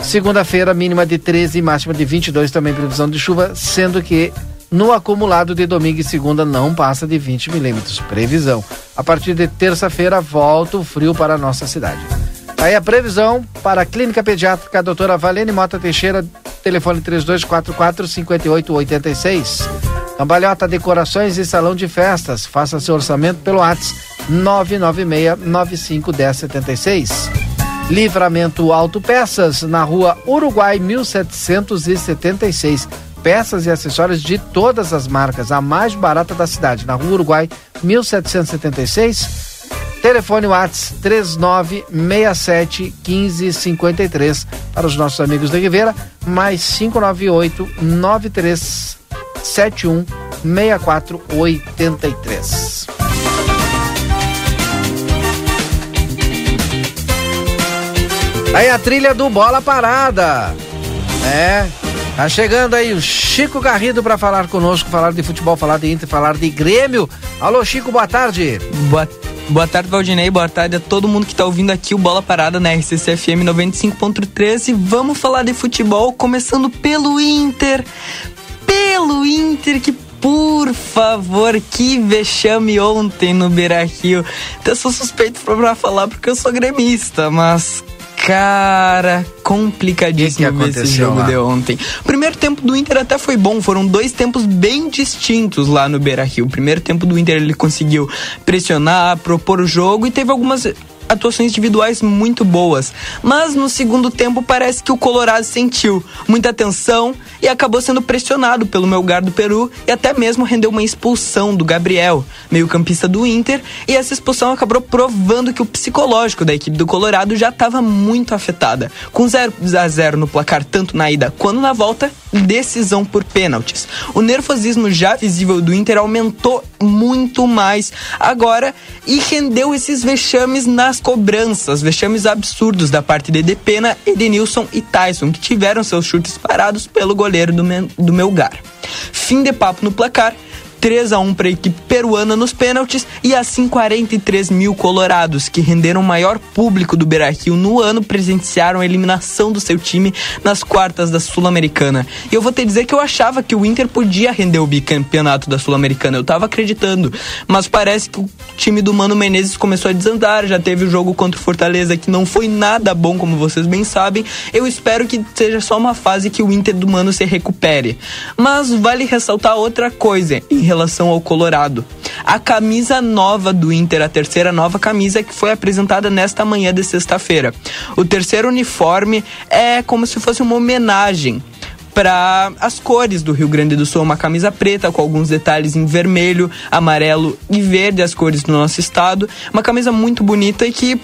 Segunda-feira, mínima de 13, máxima de 22, também previsão de chuva, sendo que no acumulado de domingo e segunda não passa de 20 milímetros. Previsão. A partir de terça-feira volta o frio para a nossa cidade. Aí a previsão para a Clínica Pediátrica a doutora Valene Mota Teixeira, telefone 3244 5886. Cambalhota Decorações e Salão de Festas. Faça seu orçamento pelo WhatsApp 996 95 1076. Livramento Autopeças, na rua Uruguai 1776. Peças e acessórios de todas as marcas, a mais barata da cidade, na rua Uruguai 1776. Telefone WhatsApp 3967 1553 para os nossos amigos da Rivera, mais 598 9371 6483. Aí a trilha do Bola Parada. É. Tá chegando aí o Chico Garrido para falar conosco, falar de futebol, falar de Inter, falar de Grêmio. Alô, Chico, boa tarde. Boa, boa tarde, Valdinei. Boa tarde a todo mundo que tá ouvindo aqui o Bola Parada na RCCFM 95.3 e vamos falar de futebol, começando pelo Inter. Pelo Inter que por favor, que vexame ontem no Beira Rio. Então, eu sou suspeito pra falar porque eu sou gremista, mas Cara, complicadíssimo que que esse jogo lá? de ontem. O primeiro tempo do Inter até foi bom, foram dois tempos bem distintos lá no Beira-Rio. O primeiro tempo do Inter ele conseguiu pressionar, propor o jogo e teve algumas atuações individuais muito boas. Mas no segundo tempo parece que o Colorado sentiu muita tensão e acabou sendo pressionado pelo Melgar do Peru e até mesmo rendeu uma expulsão do Gabriel, meio-campista do Inter, e essa expulsão acabou provando que o psicológico da equipe do Colorado já estava muito afetada. Com 0 a 0 no placar tanto na ida quanto na volta, decisão por pênaltis. O nervosismo já visível do Inter aumentou muito mais agora e rendeu esses vexames nas cobranças, vexames absurdos da parte de Depena, Edenilson e Tyson, que tiveram seus chutes parados pelo goleiro do, do Melgar. Fim de papo no placar. 3 a 1 para a equipe peruana nos pênaltis e assim 43 mil colorados que renderam o maior público do Beira-Rio no ano presenciaram a eliminação do seu time nas quartas da Sul-Americana. E eu vou te dizer que eu achava que o Inter podia render o bicampeonato da Sul-Americana, eu tava acreditando, mas parece que o time do Mano Menezes começou a desandar, já teve o jogo contra o Fortaleza que não foi nada bom, como vocês bem sabem. Eu espero que seja só uma fase que o Inter do Mano se recupere. Mas vale ressaltar outra coisa em relação ao Colorado. A camisa nova do Inter, a terceira nova camisa que foi apresentada nesta manhã de sexta-feira. O terceiro uniforme é como se fosse uma homenagem para as cores do Rio Grande do Sul, uma camisa preta com alguns detalhes em vermelho, amarelo e verde, as cores do nosso estado. Uma camisa muito bonita e que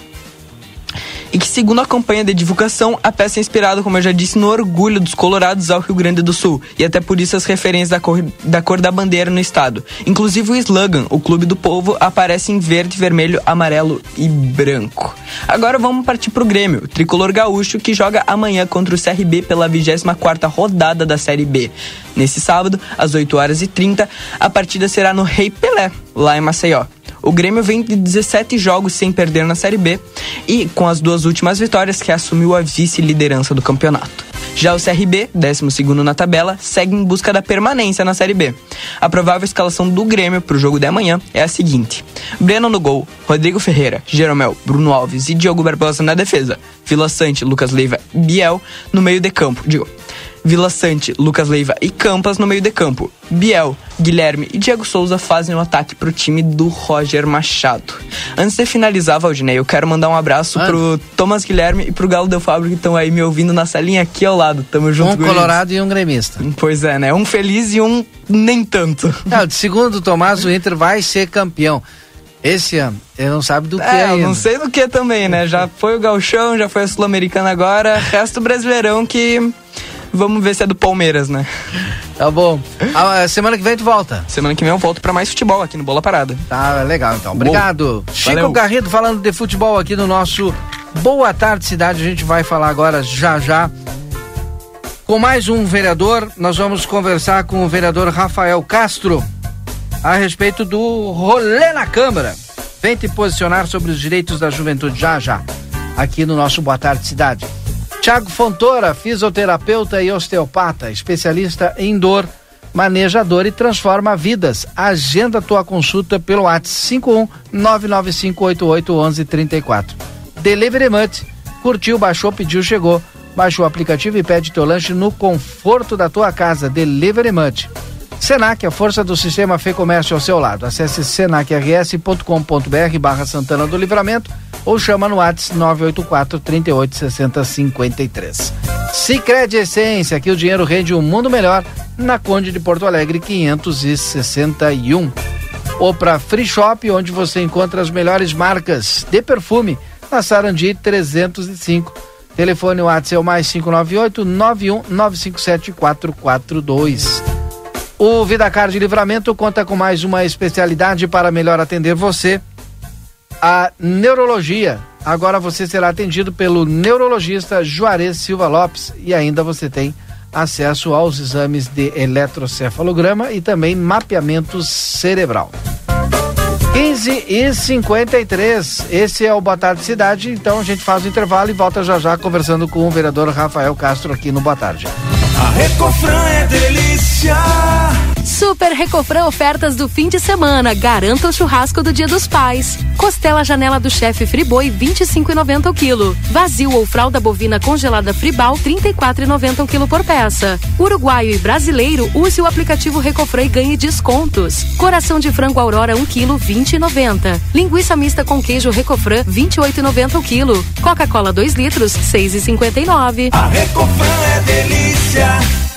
e que, segundo a campanha de divulgação, a peça é inspirada, como eu já disse, no orgulho dos colorados ao Rio Grande do Sul, e até por isso as referências da cor da, cor da bandeira no estado. Inclusive o slogan, o Clube do Povo, aparece em verde, vermelho, amarelo e branco. Agora vamos partir pro Grêmio, o tricolor gaúcho, que joga amanhã contra o CRB pela 24ª rodada da Série B. Nesse sábado, às 8 horas e 30, a partida será no Rei Pelé, lá em Maceió. O Grêmio vem de 17 jogos sem perder na Série B e com as duas últimas vitórias que assumiu a vice-liderança do campeonato. Já o CRB, 12 na tabela, segue em busca da permanência na Série B. A provável escalação do Grêmio para o jogo de amanhã é a seguinte: Breno no gol, Rodrigo Ferreira, Jeromel, Bruno Alves e Diogo Barbosa na defesa, Vila Sante, Lucas Leiva, Biel no meio de campo. Digo, Vila Sante, Lucas Leiva e Campas no meio de campo. Biel, Guilherme e Diego Souza fazem o ataque pro time do Roger Machado. Antes de finalizar, Valdinei, eu quero mandar um abraço pro Thomas Guilherme e pro Galo Del Fabro que estão aí me ouvindo na salinha aqui ao lado. Tamo junto Um colorado e um gremista. Pois é, né? Um feliz e um nem tanto. Não, de segundo o Tomás, o Inter vai ser campeão. Esse ano, ele não sabe do que É, eu ainda. não sei do que também, né? Já foi o Galchão, já foi a Sul-Americana agora, resto brasileirão que vamos ver se é do Palmeiras, né? Tá bom. A, semana que vem tu volta. Semana que vem eu volto pra mais futebol aqui no Bola Parada. Tá legal então. Obrigado. Chico Valeu. Garrido falando de futebol aqui no nosso Boa Tarde Cidade. A gente vai falar agora já já com mais um vereador. Nós vamos conversar com o vereador Rafael Castro a respeito do rolê na Câmara. Vem te posicionar sobre os direitos da juventude já já aqui no nosso Boa Tarde Cidade. Tiago Fontoura, fisioterapeuta e osteopata, especialista em dor, maneja dor e transforma vidas. Agenda tua consulta pelo WhatsApp 51 99588 1134. Delivery Much, curtiu, baixou, pediu, chegou. Baixa o aplicativo e pede teu lanche no conforto da tua casa. Delivery Much. Senac, a força do sistema Fê Comércio ao seu lado. Acesse senacrs.com.br barra Santana do Livramento ou chama no WhatsApp 984 38 60 53. Sicredi Essência, aqui o dinheiro rende um mundo melhor na Conde de Porto Alegre 561. Ou para Free Shop, onde você encontra as melhores marcas de perfume na Sarandi 305. Telefone WhatsApp é o mais 598 91 957 442. O Vidacar de Livramento conta com mais uma especialidade para melhor atender você. A neurologia, Agora você será atendido pelo neurologista Juarez Silva Lopes e ainda você tem acesso aos exames de eletrocefalograma e também mapeamento cerebral. 15 e 53. Esse é o Boa Tarde Cidade. Então a gente faz o intervalo e volta já já conversando com o vereador Rafael Castro aqui no Boa Tarde. Recofran é delícia. Super Recofran ofertas do fim de semana. Garanta o churrasco do Dia dos Pais. Costela janela do chefe Friboi 25,90 o quilo. Vazio ou fralda bovina congelada Fribal 34,90 o quilo por peça. Uruguaio e brasileiro use o aplicativo Recofran e ganhe descontos. Coração de frango Aurora 1 quilo 20,90. Linguiça mista com queijo Recofran 28,90 o quilo. Coca-Cola 2 litros 6,59. A Recofran é delícia.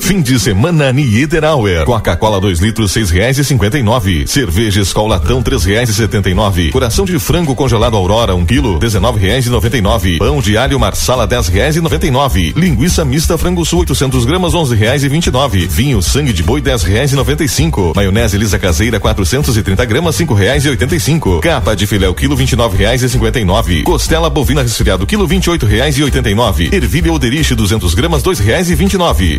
Fim de semana Niederauer. Coca-Cola 2 litros seis reais e cinquenta e nove. Cerveja Escolatão três reais e setenta e nove. Coração de frango congelado Aurora um quilo dezenove reais e noventa e nove. Pão de alho Marsala dez reais e noventa e nove. Linguiça mista frango sul 800 gramas onze reais e vinte e nove. Vinho sangue de boi dez reais e noventa e cinco. Maionese lisa caseira 430 gramas cinco reais e oitenta e cinco. Capa de filé o quilo vinte e nove reais e cinquenta e nove. Costela bovina resfriado quilo vinte e oito reais e oitenta e nove. Ervilha Oderich 200 gramas dois reais e vinte e nove.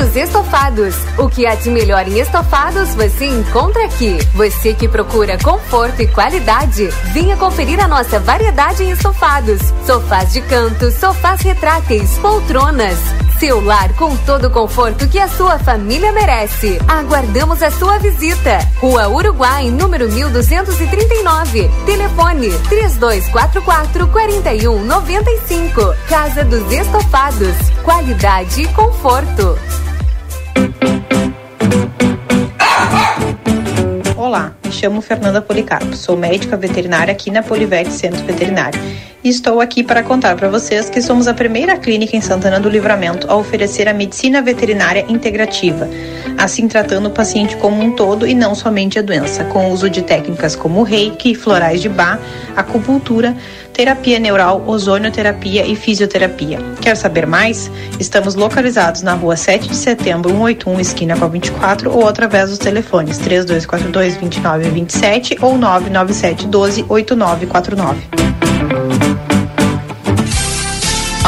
Dos Estofados. O que há de melhor em estofados você encontra aqui. Você que procura conforto e qualidade, venha conferir a nossa variedade em estofados. Sofás de canto, sofás retráteis, poltronas. Seu lar com todo o conforto que a sua família merece. Aguardamos a sua visita. Rua Uruguai, número 1239. Telefone 3244 4195. Casa dos Estofados. Qualidade e conforto. Olá, me chamo Fernanda Policarpo, sou médica veterinária aqui na Polivete Centro Veterinário. E estou aqui para contar para vocês que somos a primeira clínica em Santana do Livramento a oferecer a medicina veterinária integrativa, assim tratando o paciente como um todo e não somente a doença, com o uso de técnicas como reiki, florais de bar, acupuntura, terapia neural, ozonioterapia e fisioterapia. Quer saber mais? Estamos localizados na rua 7 de setembro, 181, esquina com a 24, ou através dos telefones 3242 2927 ou 997 12 8949.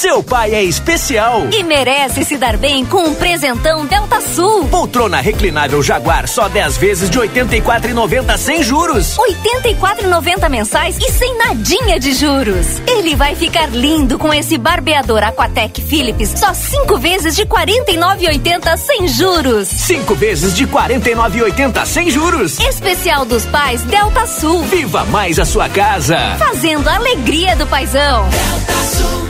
Seu pai é especial. E merece se dar bem com um presentão Delta Sul. Poltrona reclinável Jaguar só 10 vezes de 84,90 sem juros. 84,90 mensais e sem nadinha de juros. Ele vai ficar lindo com esse barbeador Aquatec Philips só 5 vezes de 49,80 sem juros. 5 vezes de 49,80 sem juros. Especial dos pais Delta Sul. Viva mais a sua casa. Fazendo a alegria do paizão. Delta Sul.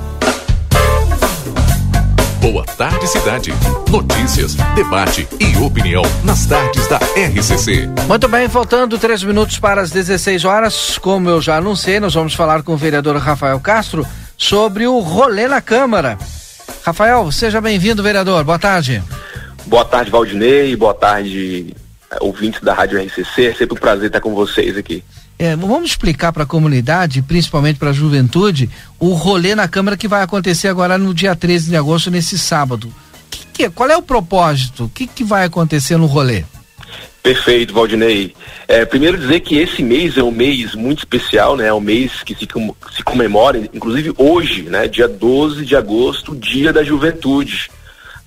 Boa Tarde Cidade. Notícias, debate e opinião nas tardes da RCC. Muito bem, faltando três minutos para as 16 horas. Como eu já anunciei, nós vamos falar com o vereador Rafael Castro sobre o rolê na Câmara. Rafael, seja bem-vindo, vereador. Boa tarde. Boa tarde, Valdinei. Boa tarde, ouvintes da Rádio RCC. É sempre um prazer estar com vocês aqui. É, vamos explicar para a comunidade, principalmente para a juventude, o rolê na Câmara que vai acontecer agora no dia 13 de agosto, nesse sábado. Que que, qual é o propósito? O que, que vai acontecer no rolê? Perfeito, Valdinei. É, primeiro dizer que esse mês é um mês muito especial, né? É um mês que se, se comemora, inclusive hoje, né? Dia 12 de agosto, Dia da Juventude.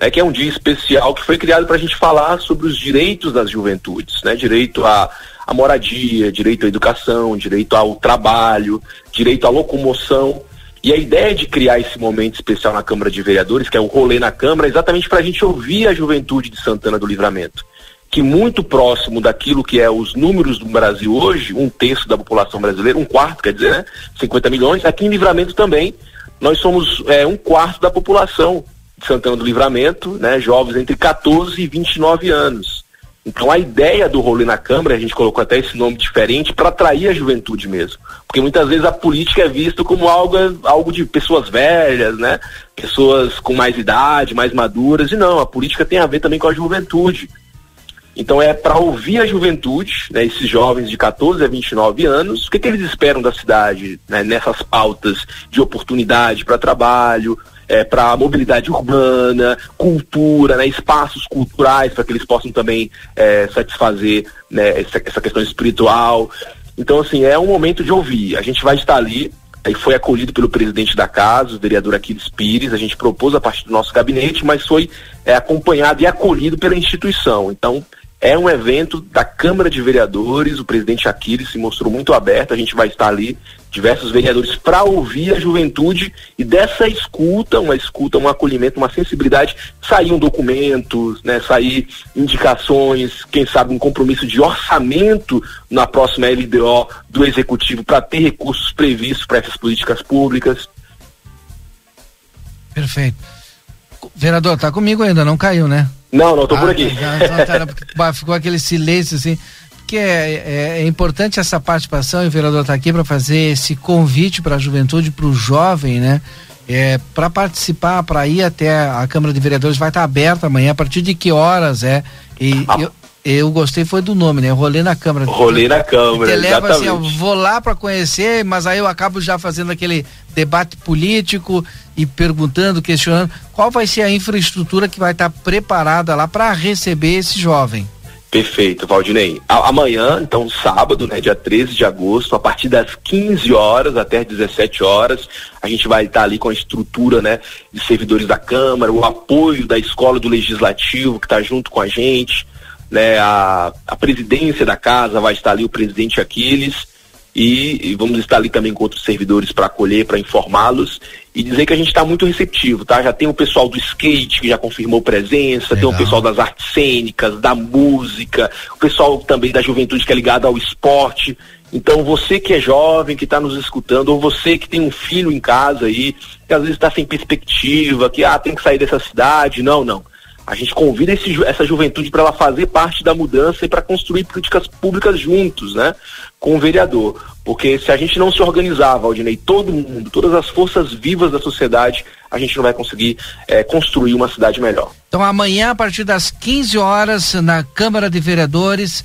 Né, que é um dia especial que foi criado para a gente falar sobre os direitos das juventudes, né? Direito a a moradia, direito à educação, direito ao trabalho, direito à locomoção. E a ideia de criar esse momento especial na Câmara de Vereadores, que é o rolê na Câmara, é exatamente para a gente ouvir a juventude de Santana do Livramento. Que muito próximo daquilo que é os números do Brasil hoje, um terço da população brasileira, um quarto, quer dizer, né? 50 milhões, aqui em Livramento também, nós somos é, um quarto da população de Santana do Livramento, né? Jovens entre 14 e 29 anos. Então a ideia do rolê na Câmara, a gente colocou até esse nome diferente, para atrair a juventude mesmo. Porque muitas vezes a política é vista como algo, algo de pessoas velhas, né? Pessoas com mais idade, mais maduras. E não, a política tem a ver também com a juventude. Então é para ouvir a juventude, né, esses jovens de 14 a 29 anos, o que, que eles esperam da cidade né, nessas pautas de oportunidade para trabalho, é, para mobilidade urbana, cultura, né, espaços culturais para que eles possam também é, satisfazer né, essa, essa questão espiritual. Então, assim, é um momento de ouvir. A gente vai estar ali, aí foi acolhido pelo presidente da casa, o vereador Aquiles Pires, a gente propôs a partir do nosso gabinete, mas foi é, acompanhado e acolhido pela instituição. Então, é um evento da Câmara de Vereadores, o presidente Aquiles se mostrou muito aberto, a gente vai estar ali, diversos vereadores, para ouvir a juventude e dessa escuta, uma escuta, um acolhimento, uma sensibilidade, saíam documentos, né, sair indicações, quem sabe um compromisso de orçamento na próxima LDO do Executivo para ter recursos previstos para essas políticas públicas. Perfeito. Vereador, tá comigo ainda, não caiu, né? Não, não, tô ah, por aqui. Já, já, já, ficou aquele silêncio assim. Porque é, é, é importante essa participação e o vereador está aqui para fazer esse convite para a juventude, para o jovem, né? É, para participar, para ir até a Câmara de Vereadores, vai estar tá aberta amanhã, a partir de que horas é? E ah. eu, eu gostei foi do nome, né? Rolê na Câmara. Rolê na Câmara, Você leva assim, eu vou lá para conhecer, mas aí eu acabo já fazendo aquele debate político e perguntando, questionando qual vai ser a infraestrutura que vai estar tá preparada lá para receber esse jovem. Perfeito, Valdinei. Amanhã, então sábado, né, dia 13 de agosto, a partir das 15 horas até as 17 horas, a gente vai estar ali com a estrutura, né, de servidores da Câmara, o apoio da Escola do Legislativo que está junto com a gente, né, a, a presidência da casa vai estar ali o presidente Aquiles e, e vamos estar ali também com outros servidores para acolher, para informá-los e dizer que a gente está muito receptivo, tá? Já tem o pessoal do skate que já confirmou presença, Legal. tem o pessoal das artes cênicas, da música, o pessoal também da juventude que é ligado ao esporte. Então você que é jovem, que está nos escutando, ou você que tem um filho em casa aí, que às vezes está sem perspectiva, que ah, tem que sair dessa cidade, não, não. A gente convida esse, essa juventude para ela fazer parte da mudança e para construir políticas públicas juntos, né? Com o vereador. Porque se a gente não se organizar, Valdinei, todo mundo, todas as forças vivas da sociedade, a gente não vai conseguir é, construir uma cidade melhor. Então amanhã, a partir das 15 horas, na Câmara de Vereadores,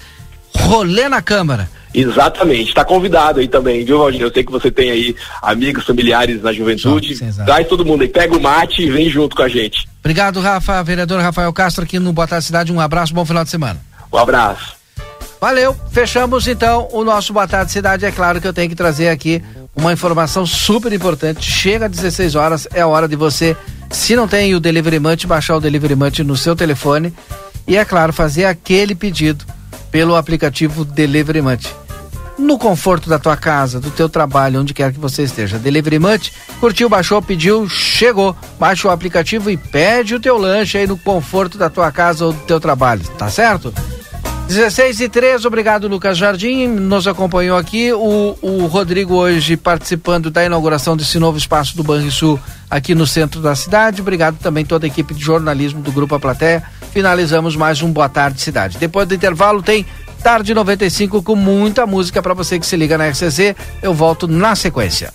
rolê na Câmara. Exatamente, está convidado aí também, viu, Valdinei? Eu sei que você tem aí amigos, familiares na juventude. Sim, Traz todo mundo aí, pega o mate e vem junto com a gente. Obrigado, Rafa. Vereador Rafael Castro aqui no Boa Tarde Cidade. Um abraço, bom final de semana. Um abraço. Valeu, fechamos então o nosso Boa Tarde Cidade. É claro que eu tenho que trazer aqui uma informação super importante. Chega às 16 horas, é a hora de você, se não tem o Delivery Munch, baixar o Delivery Munch no seu telefone e, é claro, fazer aquele pedido pelo aplicativo Delivery Munch. No conforto da tua casa, do teu trabalho, onde quer que você esteja. Delivery Munch, curtiu, baixou, pediu, chegou. Baixa o aplicativo e pede o teu lanche aí no conforto da tua casa ou do teu trabalho, tá certo? 16 e 3, obrigado Lucas Jardim, nos acompanhou aqui, o, o Rodrigo hoje participando da inauguração desse novo espaço do Banrisul aqui no centro da cidade, obrigado também toda a equipe de jornalismo do Grupo A Plateia, finalizamos mais um Boa Tarde Cidade. Depois do intervalo tem Tarde 95 com muita música para você que se liga na RCC, eu volto na sequência.